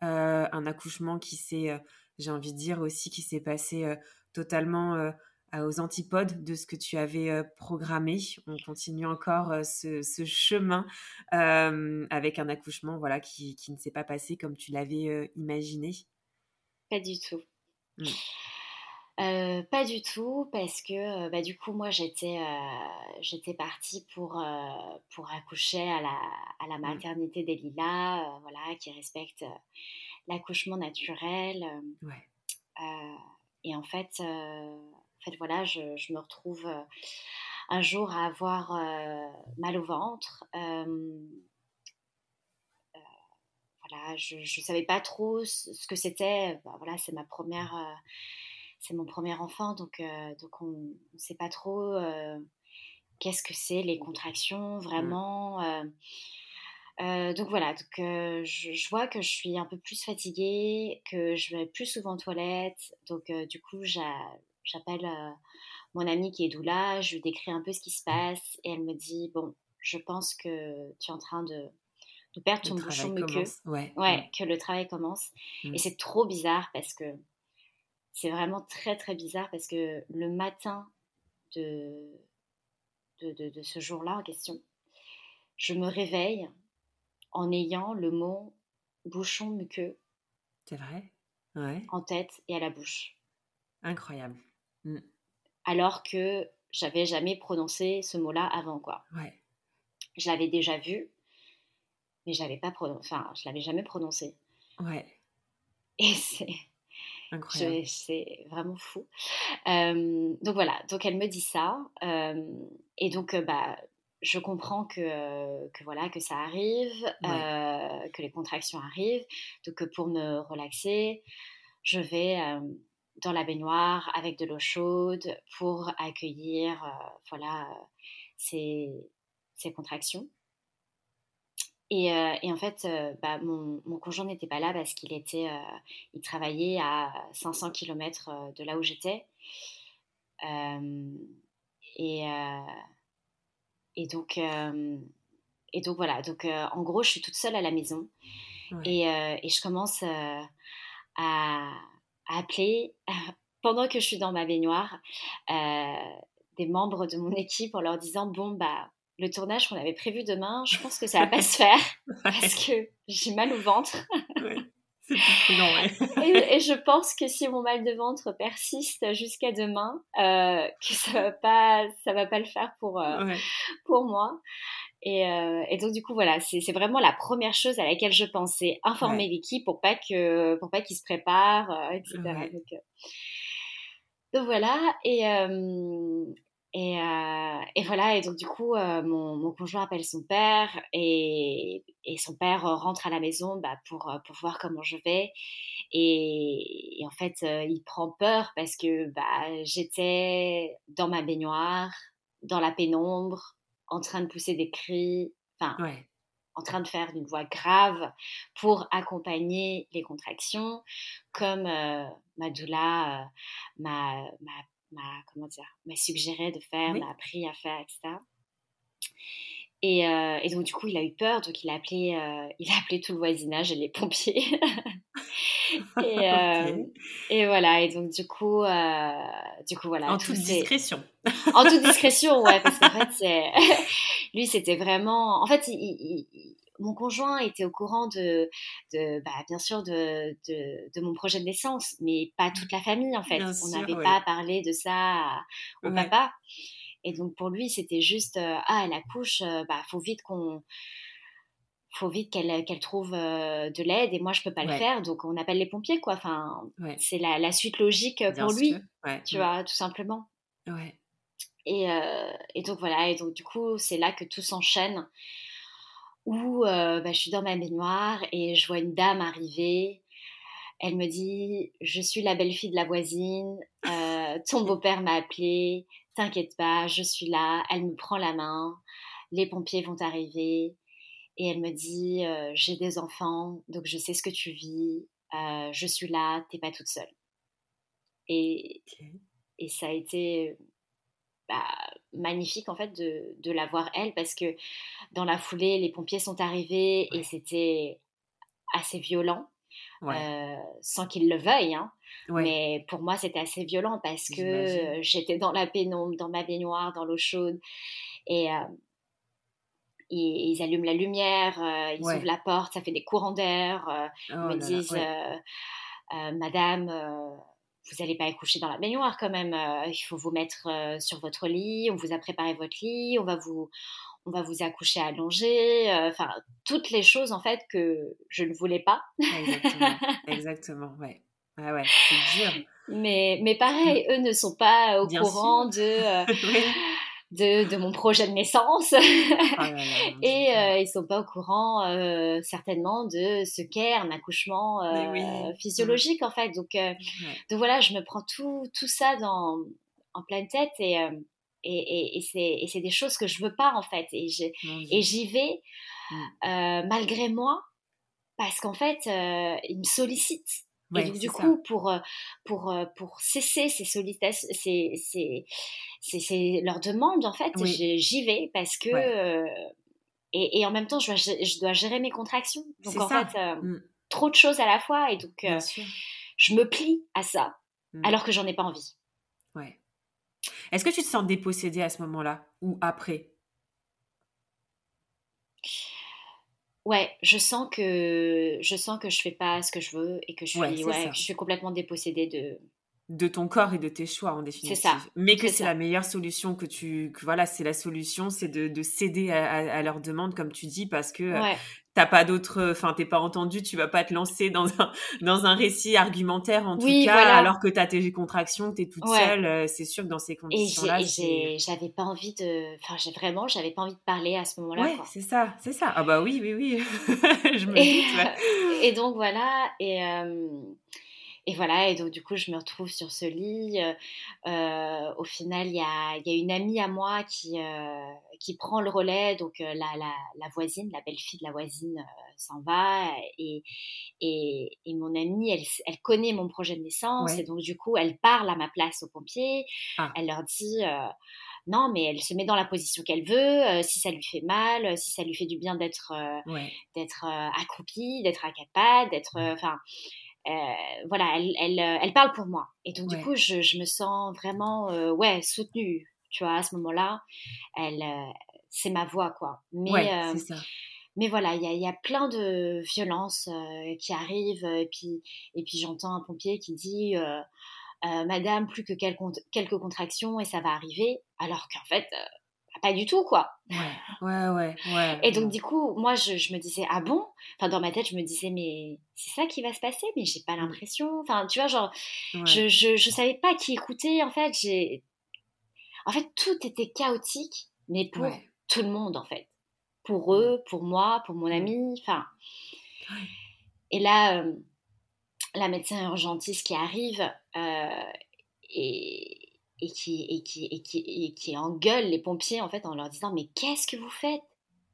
Un accouchement qui s'est, j'ai envie de dire aussi, qui s'est passé totalement aux antipodes de ce que tu avais programmé. On continue encore ce, ce, chemin avec un accouchement voilà, qui, qui ne s'est pas passé comme tu l'avais imaginé.
Pas du tout. Mmh. Euh, pas du tout, parce que euh, bah, du coup, moi, j'étais, euh, j'étais partie pour, pour accoucher à la, à la mmh. maternité des Lilas, voilà, qui respecte l'accouchement naturel. et en fait, en fait voilà, je, je me retrouve un jour à avoir mal au ventre. voilà, je ne savais pas trop ce, que c'était. Bah, voilà, c'est ma première c'est mon premier enfant, donc, euh, donc on ne sait pas trop euh, qu'est-ce que c'est les contractions mmh. vraiment. Euh, donc voilà, donc, je, vois que je suis un peu plus fatiguée, que je vais plus souvent aux toilettes. Donc du coup, j'appelle mon amie qui est doula, je lui décris un peu ce qui se passe et elle me dit, bon, je pense que tu es en train de, de perdre ton bouchon muqueux.
Ouais,
ouais, que le travail commence. Et mmh. c'est trop bizarre parce que c'est vraiment très très bizarre parce que le matin de, de, ce jour-là en question, je me réveille en ayant le mot bouchon muqueux.
C'est vrai? Ouais.
En tête et à la bouche.
Incroyable. Mmh.
Alors que j'avais jamais prononcé ce mot-là avant quoi.
Ouais.
Je l'avais déjà vu, mais j'avais pas enfin, je l'avais jamais prononcé.
Ouais.
Et c'est c'est vraiment fou. donc voilà, donc elle me dit ça. et donc, bah, je comprends que, que, voilà, que ça arrive, que les contractions arrivent. Donc pour me relaxer, je vais dans la baignoire avec de l'eau chaude pour accueillir voilà, ces, ces contractions. Euh, et, en fait, euh, bah, mon, conjoint n'était pas là parce qu'il était, euh, il travaillait à 500 km de là où j'étais. et, et donc, et donc voilà. Donc en gros, je suis toute seule à la maison et, et, je commence à, à, appeler pendant que je suis dans ma baignoire des membres de mon équipe en leur disant bon bah le tournage qu'on avait prévu demain, je pense que ça va pas se faire parce que j'ai mal au ventre. Et, et, je pense que si mon mal de ventre persiste jusqu'à demain, euh, que ça va pas, ça va pas le faire pour euh, pour moi. Et, euh, et, donc du coup voilà, c'est vraiment la première chose à laquelle je pensais, informer l'équipe pour pas que pour pas qu'ils se préparent, etc. Donc, donc, voilà et et, euh, et, voilà, et donc du coup, euh, mon, mon, conjoint appelle son père et, et, son père rentre à la maison bah, pour, euh, pour voir comment je vais. Et, en fait, il prend peur parce que bah, j'étais dans ma baignoire, dans la pénombre, en train de pousser des cris, enfin, en train de faire une voix grave pour accompagner les contractions, comme ma doula m'a m'a comment dire m'a suggéré de faire, m'a appris à faire, etc. Et, euh, et, donc du coup, il a eu peur, donc il a appelé, euh, il a appelé tout le voisinage et les pompiers. et, et, voilà, et donc du coup, du coup voilà.
En toute discrétion.
en toute discrétion, ouais, parce qu'en fait, c'est... lui, c'était vraiment... En fait, il, mon conjoint était au courant de, de bah, bien sûr, de, de, mon projet de naissance, mais pas toute la famille, en fait. On n'avait pas parlé de ça au papa. Et donc, pour lui, c'était juste, euh, ah, elle accouche, euh, bah, faut vite qu'on faut vite qu'elle trouve euh, de l'aide et moi je peux pas le faire. Donc on appelle les pompiers quoi. Enfin c'est la, la, suite logique pour lui tu vois tout simplement. Et, et donc voilà. Et donc du coup c'est là que tout s'enchaîne où euh, bah, je suis dans ma baignoire et je vois une dame arriver. Elle me dit Je suis la belle-fille de la voisine, euh, ton beau-père m'a appelé, t'inquiète pas, je suis là. Elle me prend la main, les pompiers vont arriver et elle me dit euh, J'ai des enfants, donc je sais ce que tu vis, je suis là, t'es pas toute seule. Et, et ça a été bah, magnifique en fait de, de, la voir elle parce que dans la foulée les pompiers sont arrivés et c'était assez violent euh, sans qu'ils le veuillent hein. mais pour moi c'était assez violent parce que j'étais dans la pénombre dans ma baignoire dans l'eau chaude et euh, ils, allument la lumière, euh, ils ouvrent la porte, ça fait des courants d'air, ils oh me disent Madame, vous n'allez pas accoucher dans la baignoire quand même. Euh, il faut vous mettre euh, sur votre lit. On vous a préparé votre lit. On va vous, on va vous accoucher allongé. Euh, enfin, toutes les choses en fait que je ne voulais pas.
Exactement. Exactement. Ouais. Ah ouais, c'est dur.
Mais, mais pareil, eux ne sont pas au courant de. de, mon projet de naissance. Oh et euh, ils sont pas au courant euh, certainement de ce qu'est un accouchement euh, physiologique en fait. Donc, donc voilà, je me prends tout, tout ça dans, en pleine tête et, et, et, c'est des choses que je veux pas en fait. Et j'y vais mm. malgré moi parce qu'en fait, ils me sollicitent et donc, du coup, pour, euh, pour, euh, pour cesser ces sollicitations, ces, ces, ces, leurs demandes, en fait, j'y vais parce que. Euh, et, et, en même temps, je dois, je dois gérer mes contractions. Donc, en fait, mmh. trop de choses à la fois. Et donc, je me plie à ça, mmh. alors que j'en ai pas envie.
Ouais. Est-ce que tu te sens dépossédée à ce moment-là ou après?
Ouais, je sens que je sens que je fais pas ce que je veux et que je suis ouais, je suis complètement dépossédée de
de ton corps et de tes choix en définitive. C'est ça. Mais que c'est la meilleure solution que tu que voilà, c'est la solution, c'est de, de, céder à, à, leurs demandes comme tu dis parce que euh, ouais t'as pas d'autres, enfin t'es pas entendu, tu vas pas te lancer dans un dans un récit argumentaire en tout cas, alors que t'as tes contractions, t'es toute seule, euh, c'est sûr que dans ces conditions-là,
et j'avais pas envie de, enfin j'ai vraiment, j'avais pas envie de parler à ce moment-là. Ouais,
c'est ça, c'est ça. Ah bah oui, oui, oui, je me
et, et donc voilà, et euh, et voilà, et donc du coup, je me retrouve sur ce lit. Euh, euh, au final, il y a, y a, une amie à moi qui, euh, qui prend le relais. Donc la, la, la, voisine, la belle-fille de la voisine s'en va. Et, et, et, mon amie, elle, elle connaît mon projet de naissance. Et donc du coup, elle parle à ma place aux pompiers. Ah. Elle leur dit non, mais elle se met dans la position qu'elle veut. si ça lui fait mal, si ça lui fait du bien d'être d'être accroupie, d'être à quatre pattes, d'être, enfin, euh, voilà, elle, elle, euh, elle, parle pour moi. Et donc, du coup, je, je, me sens vraiment, euh, ouais, soutenue, tu vois, à ce moment-là. Elle, c'est ma voix, quoi. Mais, mais voilà, il y a, y a, plein de violences qui arrivent. Et puis, et puis j'entends un pompier qui dit Madame, plus que quelques, quelques contractions et ça va arriver. Alors qu'en fait, pas du tout, quoi.
Ouais, ouais, ouais.
Et donc, du coup, moi, je, je, me disais, ah bon? Enfin, dans ma tête, je me disais, mais c'est ça qui va se passer, mais j'ai pas l'impression. Enfin, tu vois, genre, je, je, je, savais pas qui écouter, en fait. J'ai. En fait, tout était chaotique, mais pour tout le monde, en fait. Pour eux, pour moi, pour mon ami, enfin. Et là, euh, la médecin urgentiste qui arrive, euh, et et qui, et qui, et qui, et qui engueule les pompiers en fait en leur disant mais qu'est-ce que vous faites?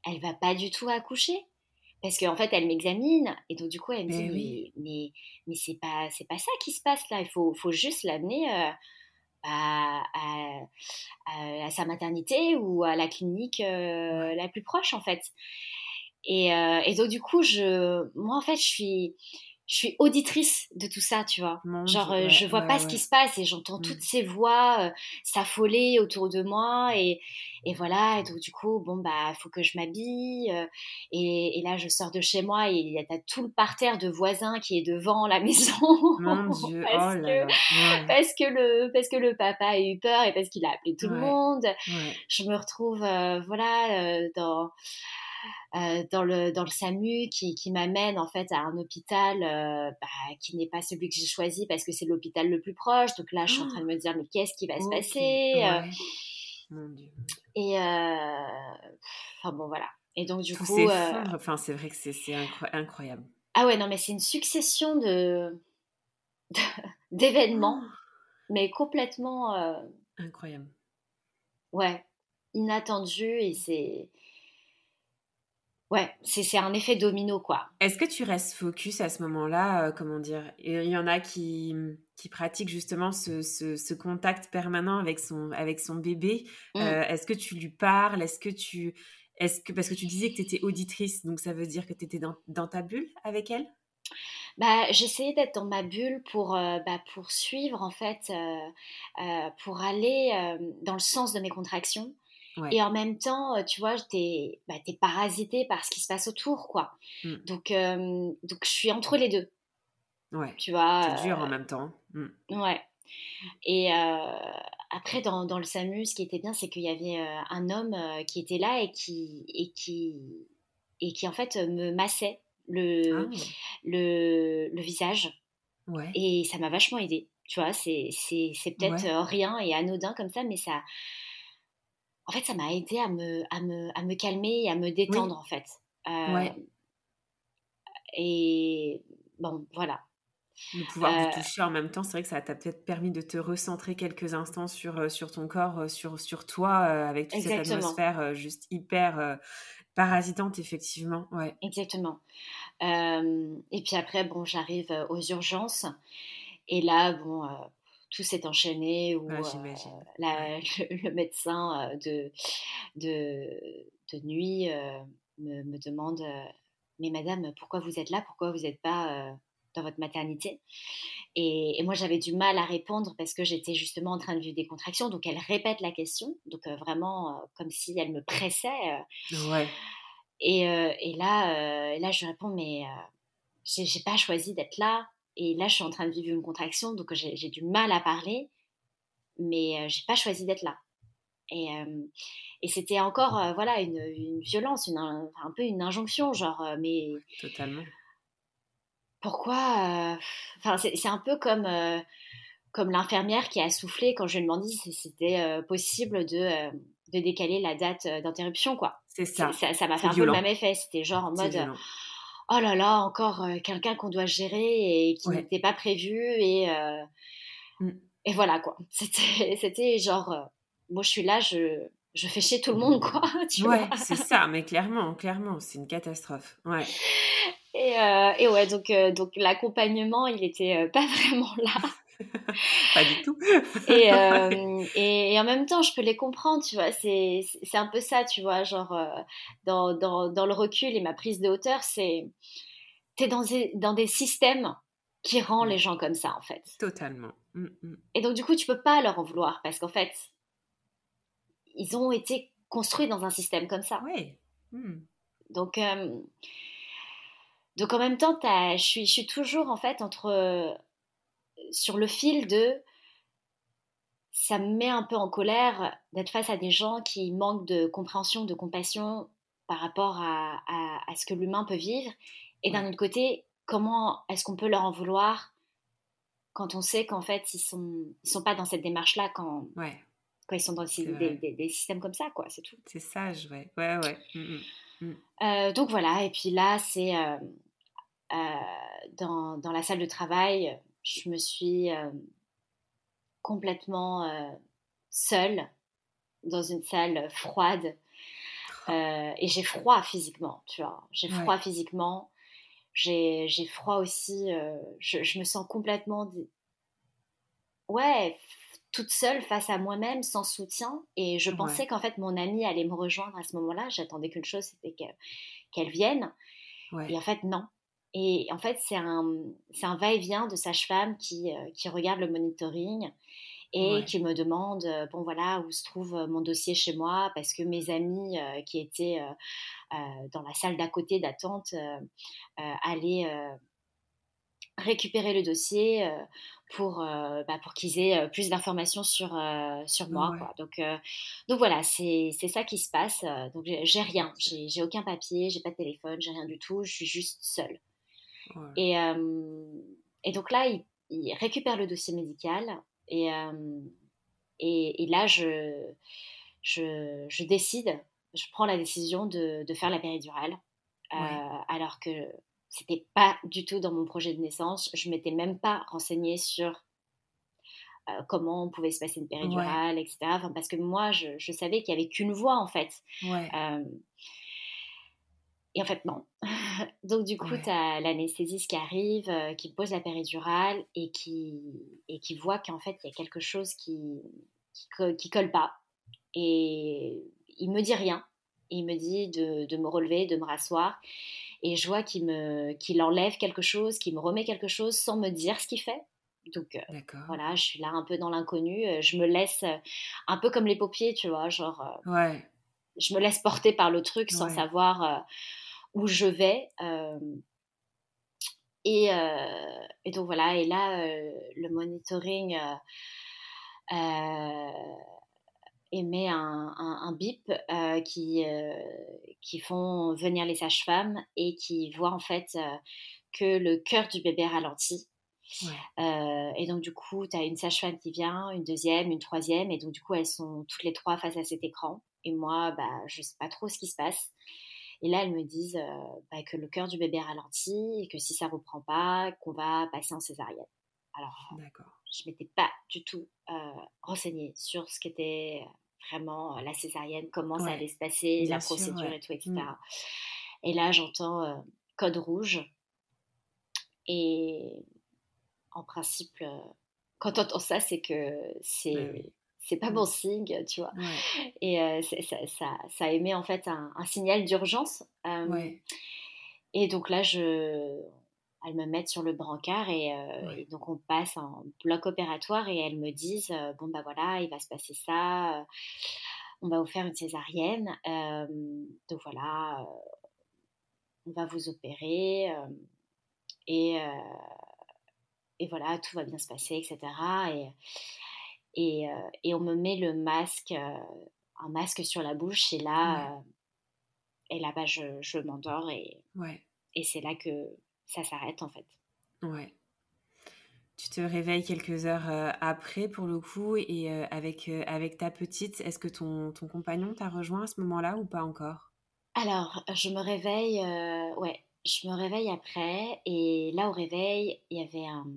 Elle va pas du tout accoucher. Parce qu'en fait elle m'examine et donc du coup elle me dit oui. mais mais, c'est pas c'est pas ça qui se passe là. Il faut, faut juste l'amener euh, à, à, sa maternité ou à la clinique euh, la plus proche en fait. Et, euh, et, donc du coup je moi en fait je suis je suis auditrice de tout ça, tu vois. Genre, euh, je vois pas ce qui se passe et j'entends toutes mm. ces voix euh, s'affoler autour de moi et, et voilà. Et donc, du coup, bon, bah, faut que je m'habille. Euh, et, et, là, je sors de chez moi et il y a tout le parterre de voisins qui est devant la maison.
Mon Dieu,
parce,
oh
que, parce, que le, parce que le papa a eu peur et parce qu'il a appelé tout le monde. Je me retrouve, voilà, dans euh, dans, le, dans le SAMU qui, qui m'amène en fait à un hôpital euh, bah, qui n'est pas celui que j'ai choisi parce que c'est l'hôpital le plus proche. Donc là, je suis en train de me dire, mais qu'est-ce qui va se passer euh? Mon Dieu. Et enfin bon, voilà. Et donc du coup.
Enfin, c'est vrai que c'est incroyable.
Ah ouais, non, mais c'est une succession de d'événements, oh. mais complètement.
Incroyable.
Ouais, inattendu et c'est Ouais, c'est un effet domino, quoi.
Est-ce que tu restes focus à ce moment-là euh, Comment dire Il y en a qui, qui pratiquent justement ce, ce, contact permanent avec son, avec son bébé. Mmh. Euh, est-ce que tu lui parles Est-ce que tu... Est-ce que, parce que tu disais que tu étais auditrice, donc ça veut dire que tu étais dans, dans, ta bulle avec elle?
Bah, j'essayais d'être dans ma bulle pour, euh, bah, pour suivre, en fait, pour aller dans le sens de mes contractions. Et en même temps, euh, tu vois, t'es bah, es parasité par ce qui se passe autour, quoi. Mmh. Donc, euh, donc, je suis entre les deux.
Ouais. Tu vois. C'est dur en euh, même temps.
Mmh. Ouais. Et après, dans, dans, le SAMU, ce qui était bien, c'est qu'il y avait un homme qui était là et qui, et qui, et qui en fait, me massait le, ah. le, le, visage. Ouais. Et ça m'a vachement aidé. Tu vois, c'est peut-être rien et anodin comme ça, mais ça, en fait, ça m'a aidé à me, à, me, à me calmer et à me détendre, en fait. Euh, et bon, voilà.
Le pouvoir de euh toucher en même temps, c'est vrai que ça t'a peut-être permis de te recentrer quelques instants sur, euh, sur ton corps, sur, sur toi, avec toute cette atmosphère juste hyper parasitante, effectivement. Ouais.
Exactement. et puis après, bon, j'arrive aux urgences. Et là, bon, tout s'est enchaîné où euh, le, médecin de, de, de nuit me, me, demande Mais madame, pourquoi vous êtes là? Pourquoi vous n'êtes pas dans votre maternité? Et, moi, j'avais du mal à répondre parce que j'étais justement en train de vivre des contractions. Donc, elle répète la question, donc vraiment comme si elle me pressait. ouais. Et, et, là, là, je réponds Mais j'ai pas choisi d'être là. Et là, je suis en train de vivre une contraction, donc j'ai du mal à parler, mais euh, j'ai pas choisi d'être là. Et, euh, et c'était encore, euh, voilà, une, une violence, une, un, peu une injonction, genre, mais.
Totalement.
Pourquoi Enfin, c'est un peu comme, comme l'infirmière qui a soufflé quand je lui ai demandé si c'était possible de, de décaler la date d'interruption, quoi.
C'est ça.
Ça m'a fait un peu le même effet. C'était genre en mode oh là là, encore euh, quelqu'un qu'on doit gérer et qui n'était pas prévu. Et, euh, mmh. et voilà, quoi. C'était genre, euh, moi je suis là, je, je fais chier tout le monde, quoi.
Tu ouais, c'est ça, mais clairement, clairement, c'est une catastrophe. Ouais.
Et, et ouais, donc, donc l'accompagnement, il était pas vraiment là.
pas du tout.
Euh, et, et, en même temps, je peux les comprendre, tu vois. C'est un peu ça, tu vois. Genre, euh, dans, dans, dans, le recul et ma prise de hauteur, c'est. T'es dans, des, dans des systèmes qui rend les gens comme ça, en fait.
Totalement. Mm, mm.
Et donc, du coup, tu peux pas leur en vouloir parce qu'en fait, ils ont été construits dans un système comme ça.
Oui. Mm.
Donc. Euh, donc en même temps, je suis, je suis toujours en fait entre sur le fil de ça me met un peu en colère d'être face à des gens qui manquent de compréhension, de compassion par rapport à, ce que l'humain peut vivre. Et d'un autre côté, comment est-ce qu'on peut leur en vouloir quand on sait qu'en fait, ils sont, ils sont pas dans cette démarche-là quand, quand ils sont dans des, systèmes comme ça, quoi, c'est tout.
C'est sage, ouais. Ouais, ouais. Mmh, mmh,
mmh. Euh, donc voilà, et puis là, c'est euh, euh, dans, dans, la salle de travail, je me suis euh, complètement euh, seule dans une salle froide. Euh, et j'ai froid physiquement, tu vois. J'ai froid physiquement. J'ai froid aussi. Je, me sens complètement. Ouais, toute seule face à moi-même, sans soutien. Et je pensais qu'en fait, mon amie allait me rejoindre à ce moment-là. J'attendais qu'une chose, c'était qu'elle vienne. Et en fait, non. Et en fait, c'est un, un va-et-vient de sage-femme qui, qui regarde le monitoring et qui me demande bon voilà où se trouve mon dossier chez moi parce que mes amis qui étaient dans la salle d'à côté d'attente allaient récupérer le dossier pour, bah, pour qu'ils aient plus d'informations sur, sur moi. Donc, donc voilà, c'est ça qui se passe. Donc j'ai rien, j'ai aucun papier, j'ai pas de téléphone, j'ai rien du tout, je suis juste seule. Et, et donc là, il, il, récupère le dossier médical et, et, et, là, je, je, je, décide, je prends la décision de, de faire la péridurale. alors que c'était pas du tout dans mon projet de naissance. Je m'étais même pas renseignée sur euh, comment on pouvait se passer une péridurale, etc. Enfin, parce que moi, je, je savais qu'il y avait qu'une voie en fait. Et en fait, non. Donc, du coup, tu as l'anesthésiste qui arrive, euh, qui pose la péridurale et qui, et qui voit qu'en fait, il y a quelque chose qui, qui, qui, colle pas. Et il me dit rien. Il me dit de, de me relever, de me rasseoir et je vois qu'il me qu'il enlève quelque chose, qu'il me remet quelque chose sans me dire ce qu'il fait. Donc euh, voilà, je suis là un peu dans l'inconnu, euh, je me laisse euh, un peu comme les paupiers, tu vois, genre ouais. je me laisse porter par le truc sans savoir où je vais. Et, et, donc voilà, et là, le monitoring émet un, un, bip euh, qui, euh, qui font venir les sages-femmes et qui voient en fait euh, que le cœur du bébé ralentit. et donc du coup, tu as une sage-femme qui vient, une deuxième, une troisième, et donc du coup, elles sont toutes les trois face à cet écran. Et moi, bah, je sais pas trop ce qui se passe. Et là, elles me disent bah, que le cœur du bébé ralentit et que si ça reprend pas, qu'on va passer en césarienne. Alors, je m'étais pas du tout euh, renseignée sur ce qu'était vraiment euh, la césarienne, comment ça allait se passer, la procédure et tout, etc. Mm. Et là, j'entends euh, code rouge. Et en principe, quand tu entends ça, c'est que c'est. C'est pas bon mm. signe, tu vois. Et ça, ça, ça, émet en fait un, un signal d'urgence. Et donc là, je, elles me mettent sur le brancard et, euh, donc on passe en bloc opératoire et elles me disent euh, bon bah voilà il va se passer ça, euh, on va vous faire une césarienne, donc voilà on va vous opérer et, et voilà tout va bien se passer etc et, et, et on me met le masque un masque sur la bouche et là et là bas je, je m'endors et, et c'est là que ça s'arrête en fait.
Ouais. Tu te réveilles quelques heures euh, après pour le coup et euh, avec, euh, avec ta petite, est-ce que ton, ton compagnon t'a rejoint à ce moment-là ou pas encore?
Alors, je me réveille, ouais, je me réveille après et là au réveil, il y avait un,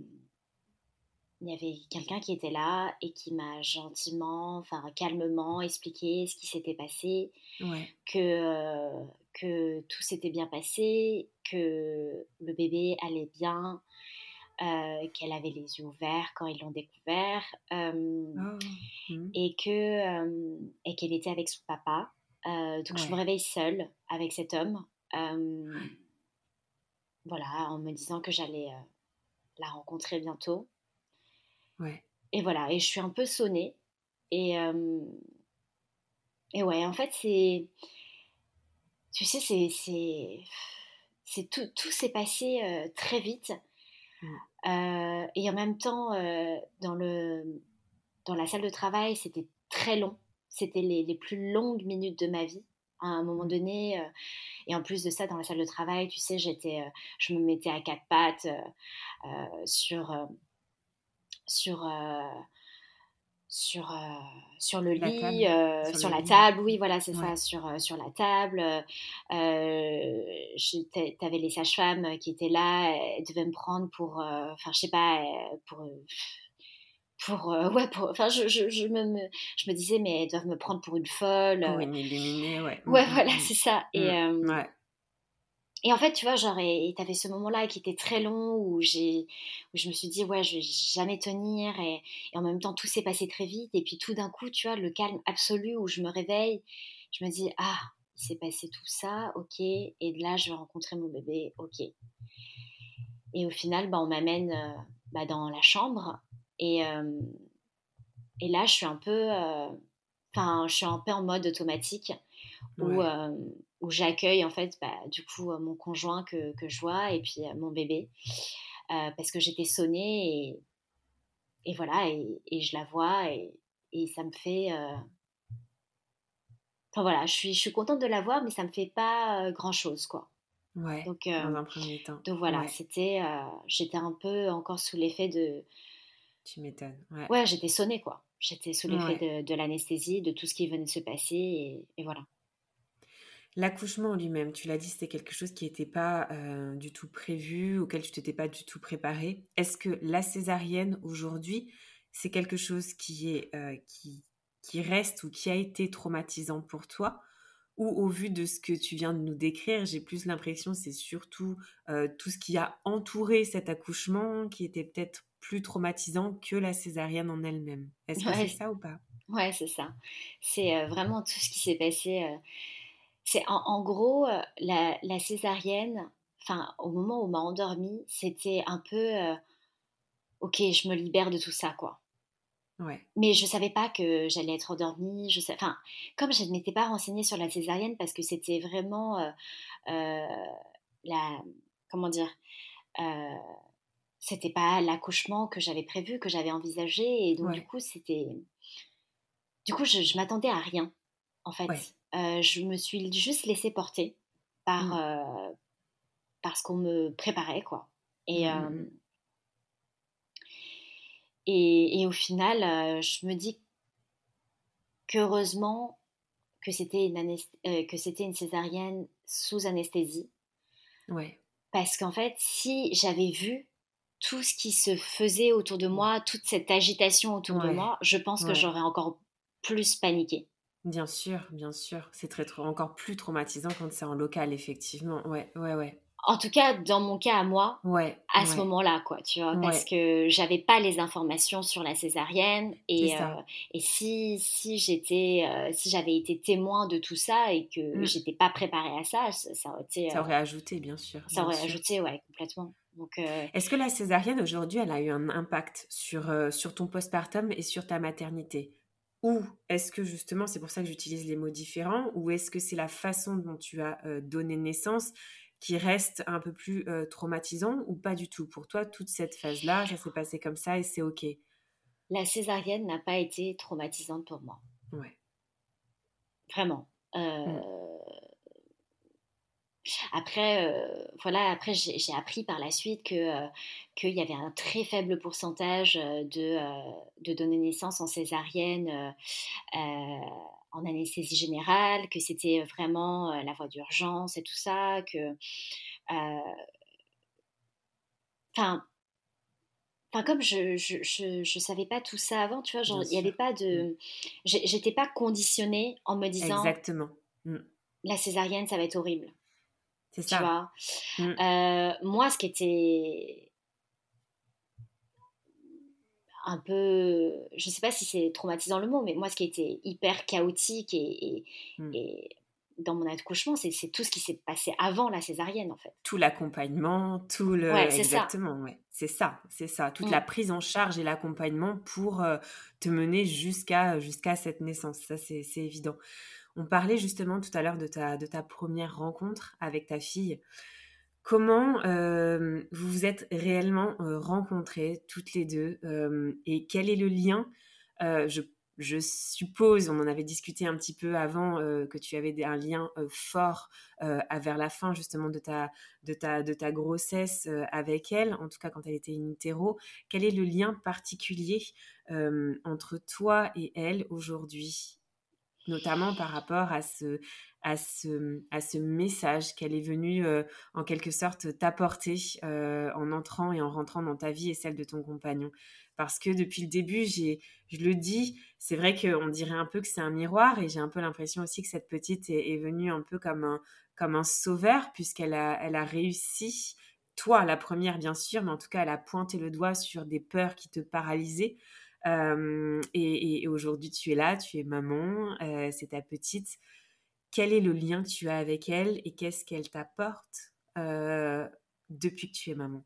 il y avait quelqu'un qui était là et qui m'a gentiment, enfin calmement expliqué ce qui s'était passé, que, que tout s'était bien passé, que le bébé allait bien, euh, qu'elle avait les yeux ouverts quand ils l'ont découvert, euh, ah, mmh. et que euh, et qu'elle était avec son papa. donc je me réveille seule avec cet homme, voilà, en me disant que j'allais la rencontrer bientôt. Et voilà, et je suis un peu sonnée. Et, et ouais, en fait, c'est. Tu sais, c'est. c'est tout, tout s'est passé très vite. Mmh. et en même temps, dans, le, dans la salle de travail, c'était très long. C'était les, les, plus longues minutes de ma vie. À un moment donné, et en plus de ça, dans la salle de travail, tu sais, j'étais, je me mettais à quatre pattes sur, sur, euh, sur, euh, sur le lit, euh, sur, la table, oui, voilà, c'est ça, sur, sur la table. tu avais les sages-femmes qui étaient là, elles devaient me prendre pour, enfin, je sais pas, pour pour ouais pour enfin je, je, je, me, je me disais mais elles doivent me prendre pour une folle
pour une illuminée ouais
ouais mmh, voilà mmh, c'est ça et ouais. Et en fait, tu vois, genre, et t'avais ce moment-là qui était très long où j'ai, où je me suis dit, ouais, je vais jamais tenir, et, et en même temps, tout s'est passé très vite, et puis tout d'un coup, tu vois, le calme absolu où je me réveille, je me dis, ah, il s'est passé tout ça, ok, et là, je vais rencontrer mon bébé, ok. et au final, bah, on m'amène bah, dans la chambre. Et, et là, je suis un peu. Enfin, je suis un peu en mode automatique où, où j'accueille en fait bah, du coup mon conjoint que, que, je vois et puis mon bébé parce que j'étais sonnée et, et voilà et, et, je la vois et, et ça me fait enfin voilà je suis je suis contente de la voir mais ça me fait pas grand chose quoi
Ouais,
donc,
dans un premier temps.
Donc voilà, c'était, j'étais un peu encore sous l'effet de.
Tu m'étonnes. Ouais,
ouais j'étais sonnée quoi. J'étais sous l'effet de, de l'anesthésie, de tout ce qui venait de se passer et, et voilà.
L'accouchement en lui-même, tu l'as dit, c'était quelque chose qui n'était pas du tout prévu, auquel tu t'étais pas du tout préparé. Est-ce que la césarienne aujourd'hui, c'est quelque chose qui est qui, qui reste ou qui a été traumatisant pour toi? Ou au vu de ce que tu viens de nous décrire, j'ai plus l'impression c'est surtout tout ce qui a entouré cet accouchement qui était peut-être plus traumatisant que la césarienne en elle-même. Est-ce que c'est ça ou pas?
Ouais, c'est ça. C'est vraiment tout ce qui s'est passé. C'est en, gros la, la césarienne. Enfin, au moment où on m'a endormie, c'était un peu ok, je me libère de tout ça, quoi. Mais je ne savais pas que j'allais être endormie. Je sais... Enfin, comme je ne m'étais pas renseignée sur la césarienne parce que c'était vraiment euh, euh, la. Comment dire euh, C'était pas l'accouchement que j'avais prévu, que j'avais envisagé. Et donc, du coup, c'était. Du coup, je, m'attendais à rien, en fait. Je me suis juste laissée porter par, mmh. par ce qu'on me préparait, quoi. Et. Mmh, mmh, et, au final, euh, je me dis qu'heureusement que c'était une, euh, que c'était une césarienne sous anesthésie.
Ouais.
Parce qu'en fait, si j'avais vu tout ce qui se faisait autour de moi, toute cette agitation autour de moi, je pense que j'aurais encore plus paniqué.
Bien sûr, bien sûr. C'est très, encore plus traumatisant quand c'est en local, effectivement. Ouais, ouais, ouais.
En tout cas dans mon cas à moi
ouais,
à ce moment-là quoi tu vois parce que j'avais pas les informations sur la césarienne et, euh, et si si j'étais euh, si j'avais été témoin de tout ça et que mmh. j'étais pas préparée à ça ça, aurait été
ça aurait ajouté bien sûr
ça aurait ajouté ouais complètement. Donc
euh, est-ce que la césarienne aujourd'hui elle a eu un impact sur sur ton postpartum et sur ta maternité? Ou est-ce que justement, c'est pour ça que j'utilise les mots différents, ou est-ce que c'est la façon dont tu as donné naissance qui reste un peu plus traumatisant ou pas du tout? Pour toi, toute cette phase-là, ça s'est passé comme ça et c'est OK?
La césarienne n'a pas été traumatisante pour moi.
Ouais.
Vraiment. Mmh. Après, voilà, après j'ai appris par la suite que qu'il y avait un très faible pourcentage de, de donner naissance en césarienne en anesthésie générale, que c'était vraiment euh, la voie d'urgence et tout ça, que. Euh, enfin. Enfin, comme je je, je, savais pas tout ça avant, tu vois, il n'y avait pas de. Mmh. J'étais pas conditionnée en me disant.
Exactement. Mmh.
La césarienne, ça va être horrible.
C'est ça.
Vois? Mmh. euh, moi, ce qui était un peu, je sais pas si c'est traumatisant le mot, mais moi, ce qui était hyper chaotique et, hmm. dans mon accouchement, c'est tout ce qui s'est passé avant la césarienne, en fait.
Tout l'accompagnement, tout le...
Ouais,
Exactement, ouais. C'est ça, c'est ça. Toute la hmm. prise en charge et l'accompagnement pour euh, te mener jusqu'à jusqu'à cette naissance. Ça, c'est évident. On parlait justement tout à l'heure de ta, de ta première rencontre avec ta fille. Comment vous vous êtes réellement rencontrées toutes les deux et quel est le lien je, suppose, on en avait discuté un petit peu avant, que tu avais un lien fort vers la fin justement de ta, de ta, de ta grossesse avec elle, en tout cas quand elle était in. Quel est le lien particulier entre toi et elle aujourd'hui? Notamment par rapport à ce, à ce, à ce message qu'elle est venue en quelque sorte t'apporter en entrant et en rentrant dans ta vie et celle de ton compagnon. Parce que depuis le début, j'ai, je le dis, c'est vrai qu'on dirait un peu que c'est un miroir et j'ai un peu l'impression aussi que cette petite est, venue un peu comme un, comme un sauveur puisqu'elle a, elle a réussi, toi la première bien sûr, mais en tout cas elle a pointé le doigt sur des peurs qui te paralysaient. Et, aujourd'hui, tu es là, tu es maman, c'est ta petite quel est le lien que tu as avec elle et qu'est-ce qu'elle t'apporte depuis que tu es maman?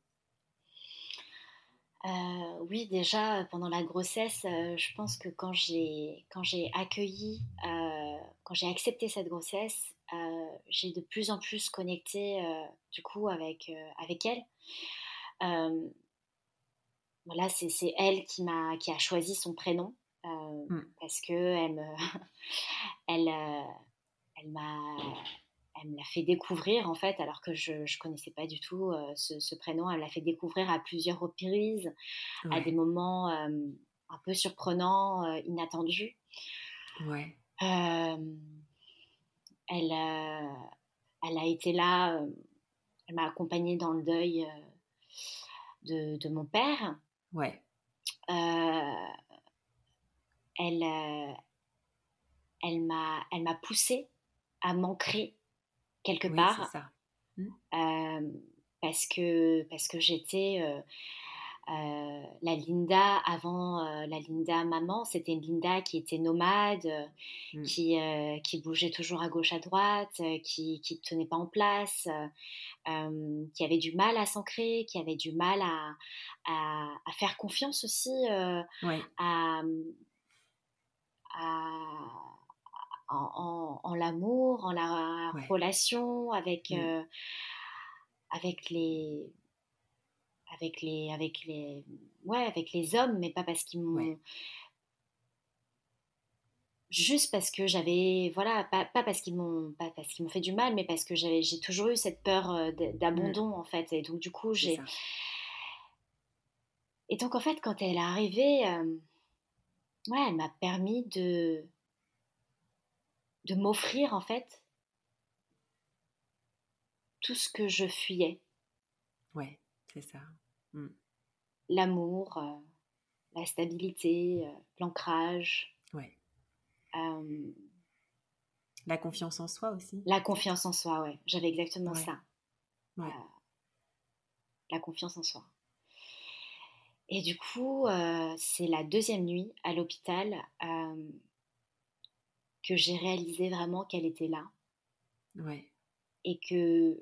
Oui, déjà pendant la grossesse, je pense que quand j'ai quand j'ai accueilli, quand j'ai accepté cette grossesse, j'ai de plus en plus connecté du coup avec avec elle. Voilà, c'est elle qui m'a qui a choisi son prénom mmh. parce que elle me elle elle m'a elle me l'a fait découvrir en fait, alors que je ne connaissais pas du tout euh, ce, prénom. Elle l'a fait découvrir à plusieurs reprises, à des moments euh, un peu surprenants, euh, inattendus. Ouais. elle, elle a été là, elle m'a accompagnée dans le deuil de, de, mon père. Ouais. elle elle m'a elle m'a poussée à m'ancrer quelque part. Ça. Mmh. parce que, parce que j'étais la Linda avant la Linda maman, c'était une Linda qui était nomade, mmh. qui, qui bougeait toujours à gauche à droite, qui ne tenait pas en place, qui avait du mal à s'ancrer, qui avait du mal à, à, faire confiance aussi à, à en, l'amour, en la relation avec, euh, avec les avec les avec les ouais avec les hommes mais pas parce qu'ils m'ont juste parce que j'avais voilà pas, parce qu'ils m'ont pas parce qu'ils m'ont fait du mal mais parce que j'avais j'ai toujours eu cette peur euh, mmh. d'abandon en fait et donc du coup j'ai et donc en fait quand elle est arrivée euh, ouais elle m'a permis de de m'offrir en fait tout ce que je fuyais.
Ouais, c'est ça. Mmh.
L'amour, euh, la stabilité, euh, l'ancrage.
Ouais. la confiance en soi aussi.
La confiance en soi, ouais. J'avais exactement ça. Ouais. Euh, la confiance en soi. Et du coup, c'est la deuxième nuit à l'hôpital que j'ai réalisé vraiment qu'elle était là. Ouais. Et que.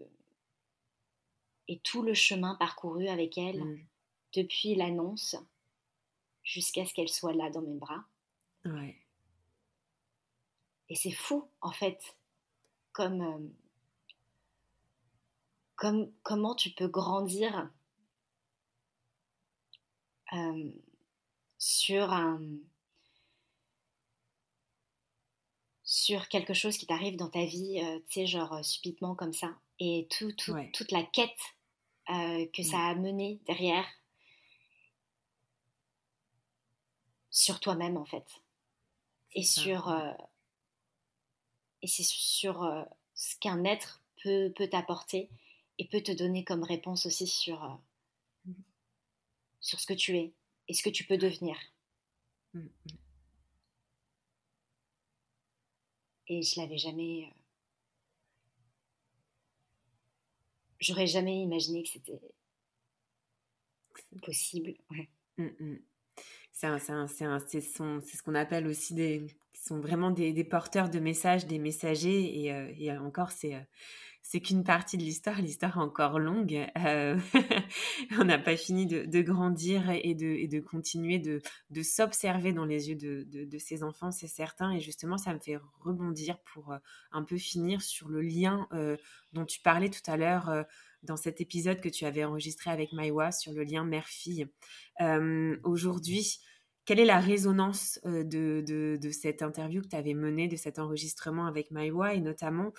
Et tout le chemin parcouru avec elle, mmh. depuis l'annonce jusqu'à ce qu'elle soit là dans mes bras. Ouais. Et c'est fou, en fait, comme. Euh, comme comment tu peux grandir euh, sur un sur quelque chose qui t'arrive dans ta vie, euh, tu sais, genre subitement comme ça. Et tout, toute la quête euh, que ça a menée derrière sur toi-même, en fait. Et sur, et c'est sur ce qu'un être peut, peut t'apporter et peut te donner comme réponse aussi sur, mmh. sur ce que tu es et ce que tu peux devenir. Mmh, mmh. Et je l'avais jamais. Euh, j'aurais jamais imaginé que c'était possible.
C'est ce qu'on appelle aussi des. sont vraiment des, porteurs de messages, des messagers. Et, euh, encore, c'est euh, c'est qu'une partie de l'histoire. L'histoire encore longue. Euh, on n'a pas fini de, grandir et de, continuer de, s'observer dans les yeux de, ces enfants, c'est certain. Et justement, ça me fait rebondir pour euh, un peu finir sur le lien euh, dont tu parlais tout à l'heure dans cet épisode que tu avais enregistré avec Maïwa sur le lien mère-fille. Aujourd'hui, quelle est la résonance de, cette interview que tu avais menée, de cet enregistrement avec Maïwa, et notamment,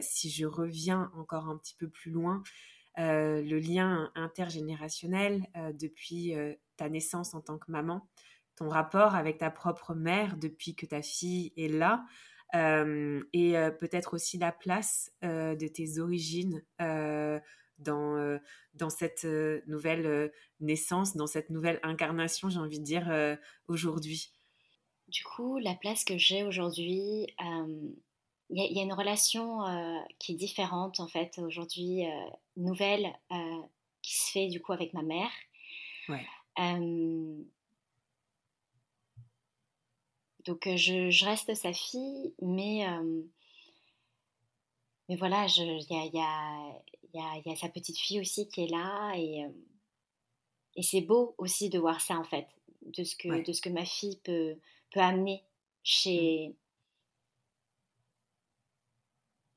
si je reviens encore un petit peu plus loin, le lien intergénérationnel depuis ta naissance en tant que maman, ton rapport avec ta propre mère depuis que ta fille est là, et peut-être aussi la place de tes origines dans, euh, dans cette euh, nouvelle euh, naissance, dans cette nouvelle incarnation, j'ai envie de dire, aujourd'hui
Du coup, la place que j'ai aujourd'hui, il y, a une relation qui est différente, en fait, aujourd'hui, nouvelle, qui se fait du coup avec ma mère. Ouais. donc, je, je, reste sa fille, mais mais voilà, il y a, y, a, y a, sa petite fille aussi qui est là. Et, euh, et c'est beau aussi de voir ça en fait, de ce que, de ce que ma fille peut, peut amener chez, mmh.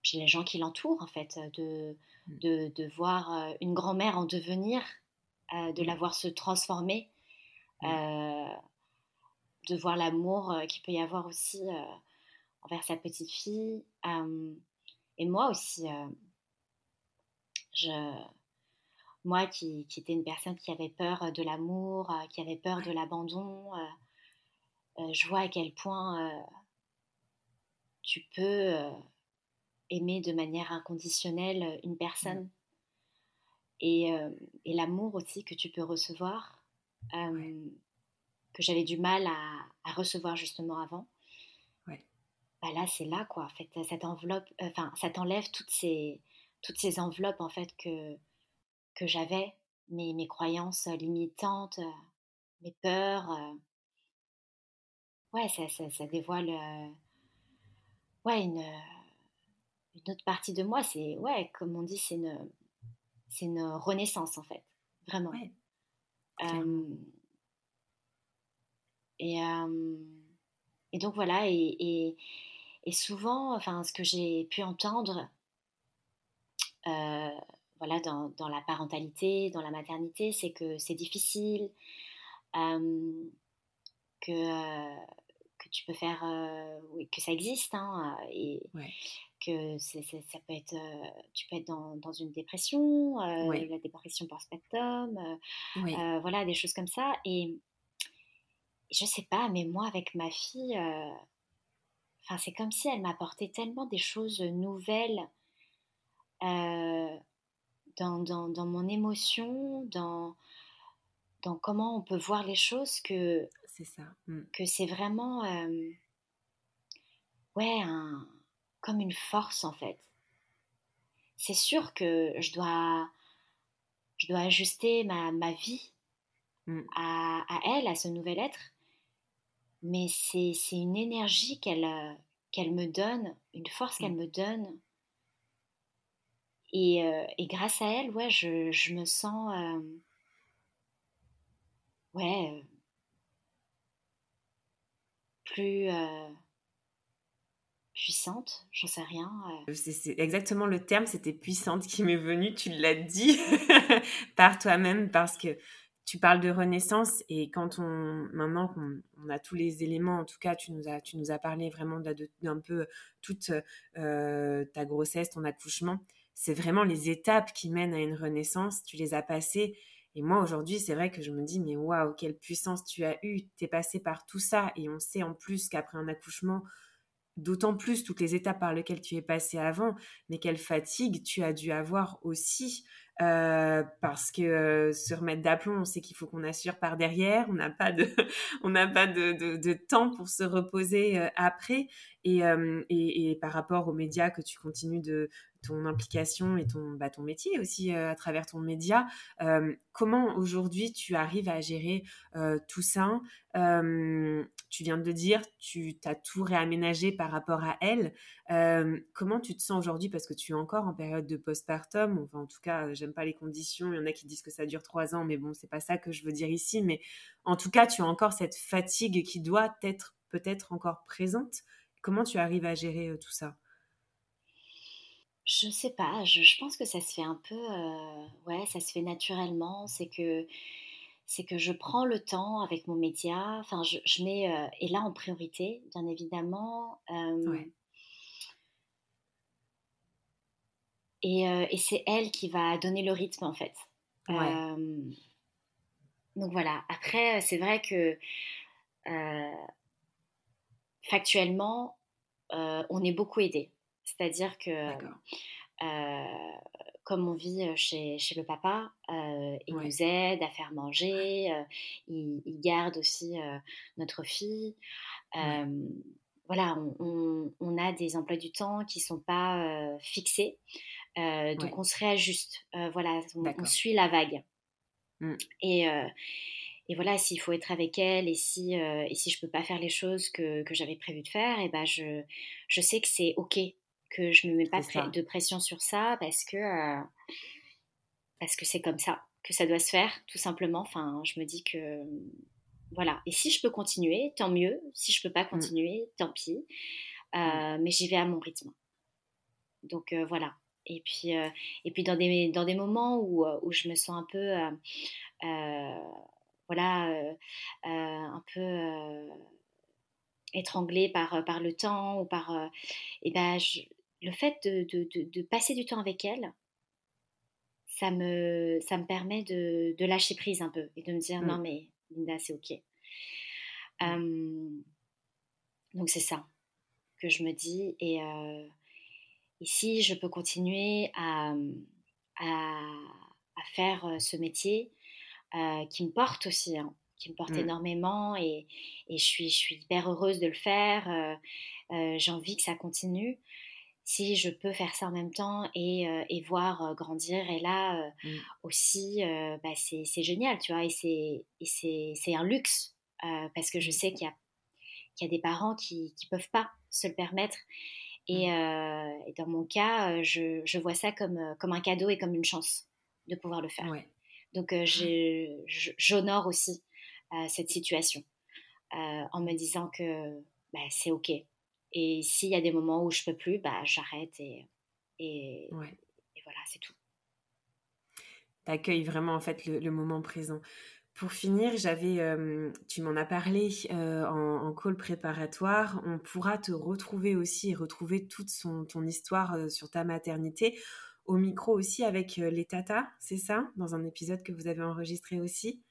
chez les gens qui l'entourent en fait, de, mmh. de, de voir une grand-mère en devenir, de la voir se transformer, de voir l'amour qu'il peut y avoir aussi envers sa petite fille. et moi aussi, je, moi qui, qui, étais une personne qui avait peur de l'amour, qui avait peur de l'abandon, je vois à quel point tu peux aimer de manière inconditionnelle une mmh. personne. Et, et l'amour aussi que tu peux recevoir, que j'avais du mal à, à, recevoir justement avant. Bah là, c'est là, quoi. En fait, cette enveloppe, enfin, ça t'enlève toutes ces, toutes ces enveloppes, en fait, que, que j'avais, mes, mes croyances limitantes, mes peurs. Ouais, ça, ça, ça dévoile ouais, une, une autre partie de moi. C'est, ouais, comme on dit, c'est une, c'est une renaissance, en fait. Vraiment. et, et donc, voilà, et, et, et souvent, enfin, ce que j'ai pu entendre, euh, voilà, dans, dans, la parentalité, dans la maternité, c'est que c'est difficile, euh, que, euh, que tu peux faire, oui, que ça existe, hein, et que ça peut être, tu peux être dans, dans une dépression, la dépression postpartum, voilà, des choses comme ça. Et je sais pas, mais moi, avec ma fille, Enfin, c'est comme si elle m'apportait tellement des choses nouvelles euh, dans, dans, dans, mon émotion, dans, dans comment on peut voir les choses que
c'est ça. Mmh.
Que c'est vraiment euh, ouais un, comme une force en fait. C'est sûr que je dois je dois ajuster ma, ma vie mmh. à, à, elle, à ce nouvel être, mais c'est une énergie qu'elle euh, qu'elle me donne, une force qu'elle mmh. me donne. Et, euh, et, grâce à elle, ouais, je, je me sens euh, ouais, plus puissante, j'en sais rien.
C'est exactement le terme, c'était puissante qui m'est venu, tu l'as dit par toi-même parce que tu parles de renaissance et quand on maintenant qu'on a tous les éléments, en tout cas, tu nous as tu nous as parlé vraiment d'un peu toute euh, ta grossesse, ton accouchement. C'est vraiment les étapes qui mènent à une renaissance. Tu les as passées et moi aujourd'hui, c'est vrai que je me dis mais waouh, quelle puissance tu as eu. es passé par tout ça et on sait en plus qu'après un accouchement, d'autant plus toutes les étapes par lesquelles tu es passé avant, mais quelle fatigue tu as dû avoir aussi euh, parce que euh, se remettre d'aplomb, on sait qu'il faut qu'on assure par derrière, on n'a pas de, on pas de, temps pour se reposer euh, après. Et, et, par rapport aux médias que tu continues de ton implication et ton, bah, ton métier aussi à travers ton média, comment aujourd'hui tu arrives à gérer tout ça? Tu viens de le dire, tu as tout réaménagé par rapport à elle. comment tu te sens aujourd'hui? Parce que tu es encore en période de postpartum, enfin en tout cas j'aime pas les conditions. Il y en a qui disent que ça dure trois ans, mais bon, c'est pas ça que je veux dire ici. Mais en tout cas, tu as encore cette fatigue qui doit être peut-être encore présente. Comment tu arrives à gérer euh, tout ça?
Je sais pas. Je, pense que ça se fait un peu, euh, ouais, ça se fait naturellement. C'est que c'est que je prends le temps avec mon média. Enfin, je, mets euh, et là en priorité, bien évidemment. Euh, et, c'est elle qui va donner le rythme en fait. Euh, donc voilà. Après, c'est vrai que factuellement, on est beaucoup aidé. C'est-à-dire que comme on vit chez, chez le papa, il nous aide à faire manger, il, garde aussi notre fille. Voilà, on, on, a des emplois du temps qui ne sont pas fixés. Euh, donc on se réajuste, euh, voilà, on, suit la vague. Mmh. Et, euh, et, voilà, s'il faut être avec elle et si, et si je peux pas faire les choses que, que j'avais prévu de faire, et ben je, je sais que c'est ok, que je me mets pas de pression sur ça parce que parce que c'est comme ça, que ça doit se faire, tout simplement. Enfin, je me dis que voilà. Et si je peux continuer, tant mieux. Si je peux pas mmh. continuer, tant pis. Mmh. Mais j'y vais à mon rythme. Donc voilà. Et puis, et puis dans, des, dans des moments où, où je me sens un peu, voilà, un peu étranglée par, par le temps ou par, et ben, le fait de, de, de, passer du temps avec elle, ça me, ça me permet de, lâcher prise un peu et de me dire non mmh. mais Linda c'est ok. Mmh. donc c'est ça que je me dis et, Ici, je peux continuer à, à, faire ce métier qui me porte aussi, hein, qui me porte mmh. énormément et, et, je, suis, je suis hyper heureuse de le faire. J'ai envie que ça continue. Si je peux faire ça en même temps et, et voir grandir, et là mmh. aussi, bah, c'est génial, tu vois, et c'est un luxe parce que je mmh. sais qu'il y, y a, des parents qui ne peuvent pas se le permettre. Et, mmh. et, dans mon cas, je, je, vois ça comme, comme un cadeau et comme une chance de pouvoir le faire. Donc j'honore aussi cette situation en me disant que bah, c'est OK. Et s'il y a des moments où je peux plus, bah, j'arrête et, et, et, voilà, c'est tout.
T'accueilles vraiment en fait le, le moment présent. Pour finir, j'avais, tu m'en as parlé en, call préparatoire. On pourra te retrouver aussi et retrouver toute son, ton histoire sur ta maternité au micro aussi avec les tatas, c'est ça? Dans un épisode que vous avez enregistré aussi.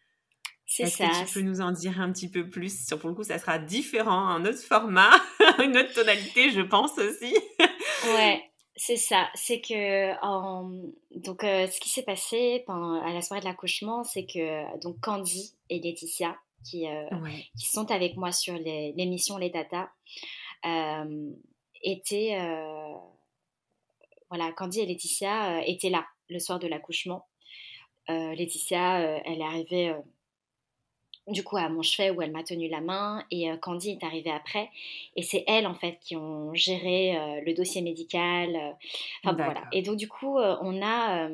C'est ça. Que tu peux nous en dire un petit peu plus? Sur pour le coup, ça sera différent, un autre format, une autre tonalité, je pense aussi.
ouais. C'est ça, c'est que donc euh, ce qui s'est passé pendant, à la soirée de l'accouchement, c'est que donc Candy et Laetitia qui, euh, qui sont avec moi sur l'émission Les Tata euh, étaient voilà Candy et Laetitia étaient là le soir de l'accouchement. Laetitia, elle est arrivée du coup à mon chevet où elle m'a tenu la main et euh, Candy est arrivée après et c'est elle en fait qui ont géré euh, le dossier médical euh, enfin voilà. Et donc du coup on a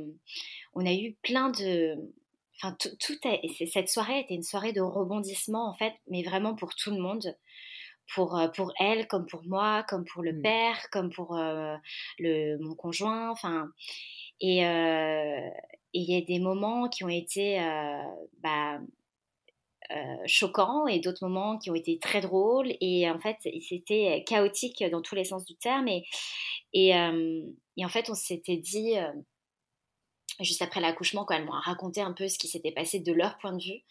on a eu plein de enfin tout cette soirée était une soirée de rebondissement en fait mais vraiment pour tout le monde pour, pour elle comme pour moi comme pour le mmh. père comme pour le mon conjoint enfin. Et il y a des moments qui ont été bah, choquants et d'autres moments qui ont été très drôles. Et en fait, c'était chaotique dans tous les sens du terme. Et, et, euh, en fait, on s'était dit, euh, juste après l'accouchement, quand elles m'ont raconté un peu ce qui s'était passé de leur point de vue,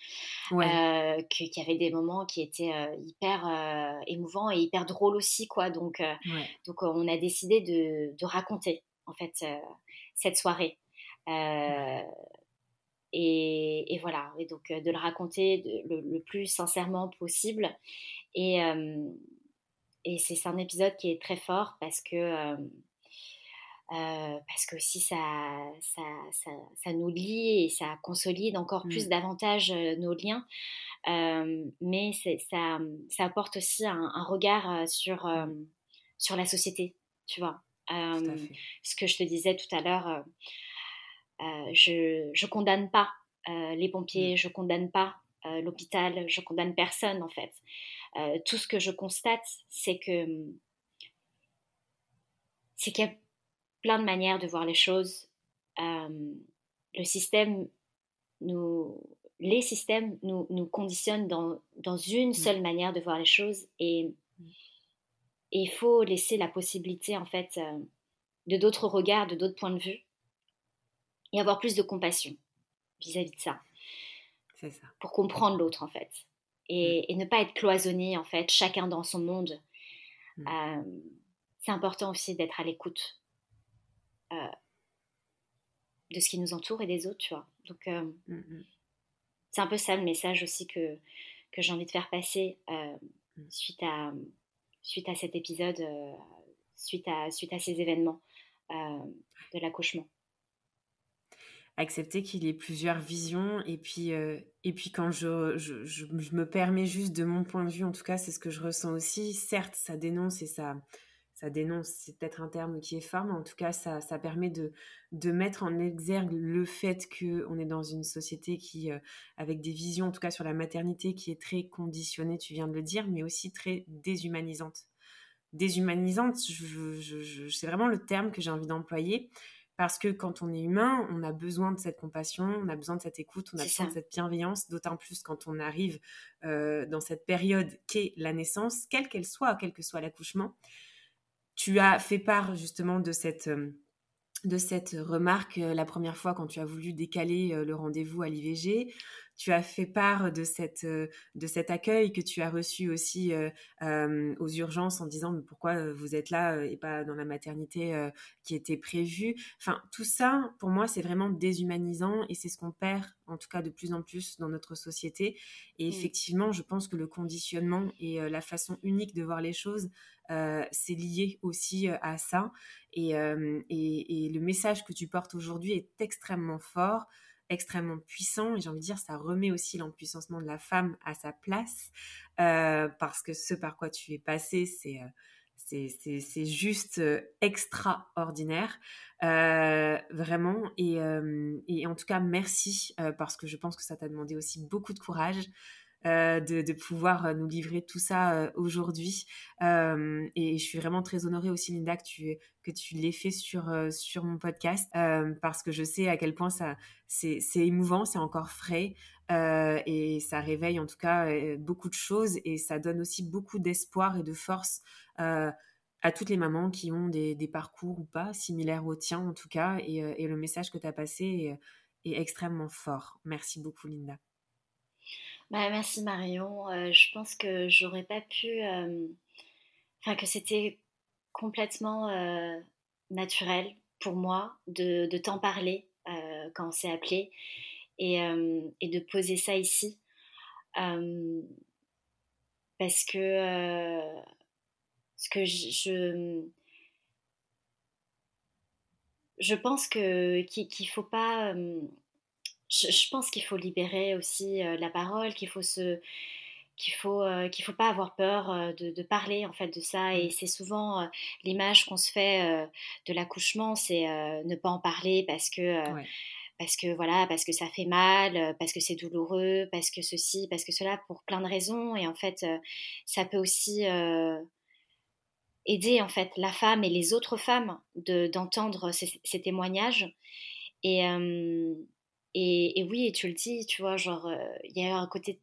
qu'il y avait des moments qui étaient hyper émouvants et hyper drôles aussi. Quoi. Donc, donc on a décidé de, de raconter en fait cette soirée. Et, voilà, et donc euh, de le raconter le, plus sincèrement possible. Et, euh, et c'est un épisode qui est très fort parce que, euh, parce que aussi ça, ça, ça, ça, nous lie et ça consolide encore plus mmh. davantage nos liens. mais ça, ça apporte aussi un, un regard sur, sur la société, tu vois. ce que je te disais tout à l'heure euh, je ne condamne pas euh, les pompiers, mmh. je condamne pas euh, l'hôpital, je condamne personne en fait. tout ce que je constate, c'est que c'est qu'il y a plein de manières de voir les choses. le système nous, les systèmes nous, nous conditionnent dans, dans une mmh. seule manière de voir les choses et, et, il faut laisser la possibilité en fait de d'autres regards, de d'autres points de vue et avoir plus de compassion vis-à-vis de ça. C'est ça. Pour comprendre l'autre en fait. Et, mm. et, ne pas être cloisonné en fait, chacun dans son monde. Mm. Euh, c'est important aussi d'être à l'écoute euh, de ce qui nous entoure et des autres, tu vois. Donc, euh, mm, c'est un peu ça le message aussi que, que j'ai envie de faire passer suite, à, suite à cet épisode, suite, à, suite à ces événements de l'accouchement
accepter qu'il y ait plusieurs visions et puis euh, et puis quand je, je, je, me permets juste de mon point de vue en tout cas c'est ce que je ressens aussi certes ça dénonce et ça ça dénonce, c'est peut-être un terme qui est fort, mais en tout cas, ça, ça permet de, de mettre en exergue le fait qu'on est dans une société qui, euh, avec des visions, en tout cas sur la maternité, qui est très conditionnée, tu viens de le dire, mais aussi très déshumanisante. Déshumanisante, c'est vraiment le terme que j'ai envie d'employer, parce que quand on est humain, on a besoin de cette compassion, on a besoin de cette écoute, on a besoin de cette bienveillance, d'autant plus quand on arrive euh, dans cette période qu'est la naissance, quelle qu'elle soit, quel que soit l'accouchement. Tu as fait part justement de cette, euh, de cette remarque euh, la première fois quand tu as voulu décaler le rendez-vous à l'IVG tu as fait part de, cette, euh, de cet accueil que tu as reçu aussi euh, euh, aux urgences en disant mais pourquoi vous êtes là et pas dans la maternité qui était prévue. Enfin, tout ça, pour moi, c'est vraiment déshumanisant et c'est ce qu'on perd, en tout cas de plus en plus dans notre société. Et mmh. effectivement, je pense que le conditionnement et la façon unique de voir les choses, c'est lié aussi à ça. Et, et, le message que tu portes aujourd'hui est extrêmement fort extrêmement puissant et j'ai envie de dire ça remet aussi l'empuissancement de la femme à sa place euh, parce que ce par quoi tu es passé c'est euh, c'est juste euh, extraordinaire, vraiment. Et, en tout cas, merci, parce que je pense que ça t'a demandé aussi beaucoup de courage, euh, de, pouvoir euh, nous livrer tout ça euh, aujourd'hui. et je suis vraiment très honorée aussi, Linda, que tu, que tu l'aies fait sur, sur mon podcast, parce que je sais à quel point ça, c'est, émouvant, c'est encore frais. et ça réveille en tout cas beaucoup de choses et ça donne aussi beaucoup d'espoir et de force à toutes les mamans qui ont des, parcours ou pas similaires au tien en tout cas. Et, le message que tu as passé est extrêmement fort. Merci beaucoup, Linda.
Bah, merci Marion. Euh, je pense que j'aurais pas pu. Euh, enfin, que c'était complètement euh, naturel pour moi de, de t'en parler quand on s'est appelé et, de poser ça ici. parce que. ce que je, je pense que qu'il faut pas je, pense qu'il faut libérer aussi la parole, qu'il faut se qu'il faut euh, qu'il faut pas avoir peur euh, de, parler en fait de ça et mmh. c'est souvent l'image qu'on se fait de l'accouchement c'est ne pas en parler parce que parce que voilà parce que ça fait mal parce que c'est douloureux parce que ceci parce que cela pour plein de raisons et en fait ça peut aussi aider en fait la femme et les autres femmes d'entendre ces, ces, témoignages et et, oui, et tu le dis, tu vois, genre, euh, il y a un côté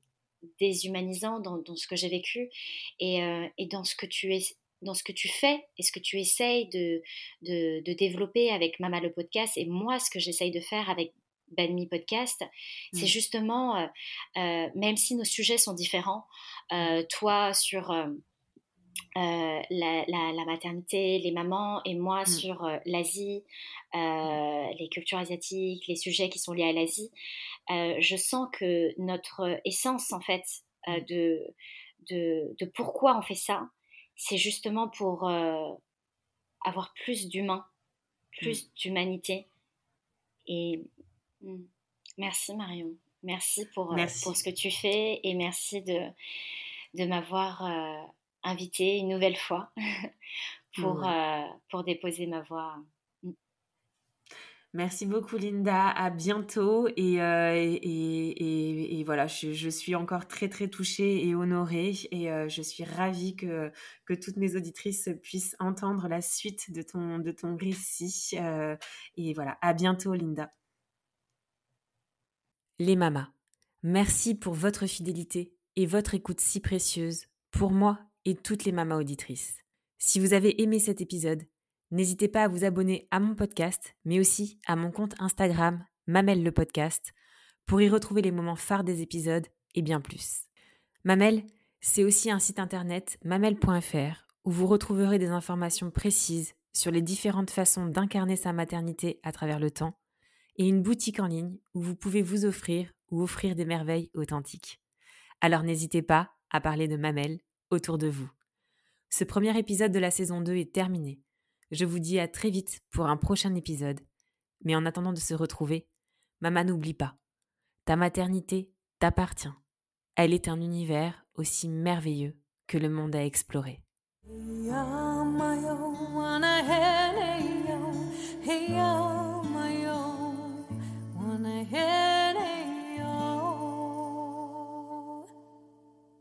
déshumanisant dans, ce que j'ai vécu et, euh, et, dans ce que tu es dans ce que tu fais et ce que tu essayes de, de, développer avec Mama le podcast et moi ce que j'essaye de faire avec Banmi Podcast, c'est mmh. justement, euh, même si nos sujets sont différents, toi sur euh, la, maternité, les mamans, et moi mmh. sur euh, l'Asie, euh, les cultures asiatiques, les sujets qui sont liés à l'Asie, je sens que notre essence, en fait, mmh. de, de, pourquoi on fait ça, c'est justement pour avoir plus d'humain, plus d'humanité. Et merci Marion, merci pour, pour ce que tu fais et merci de, de m'avoir invitée une nouvelle fois pour, euh, pour déposer ma voix. Mm.
Merci beaucoup Linda, à bientôt. Et, euh, et, et, voilà, je, suis encore très très touchée et honorée. Et euh, je suis ravie que, que toutes mes auditrices puissent entendre la suite de ton, de ton récit. Et voilà, à bientôt Linda.
Les mamas, merci pour votre fidélité et votre écoute si précieuse. Pour moi et toutes les mamas auditrices. Si vous avez aimé cet épisode, n'hésitez pas à vous abonner à mon podcast, mais aussi à mon compte Instagram, Mamel le podcast, pour y retrouver les moments phares des épisodes et bien plus. Mamel, c'est aussi un site internet mamel.fr où vous retrouverez des informations précises sur les différentes façons d'incarner sa maternité à travers le temps et une boutique en ligne où vous pouvez vous offrir ou offrir des merveilles authentiques. Alors n'hésitez pas à parler de Mamel autour de vous. Ce premier épisode de la saison 2 est terminé. Je vous dis à très vite pour un prochain épisode. Mais en attendant de se retrouver, maman n'oublie pas. Ta maternité t'appartient. Elle est un univers aussi merveilleux que le monde à explorer. Oh,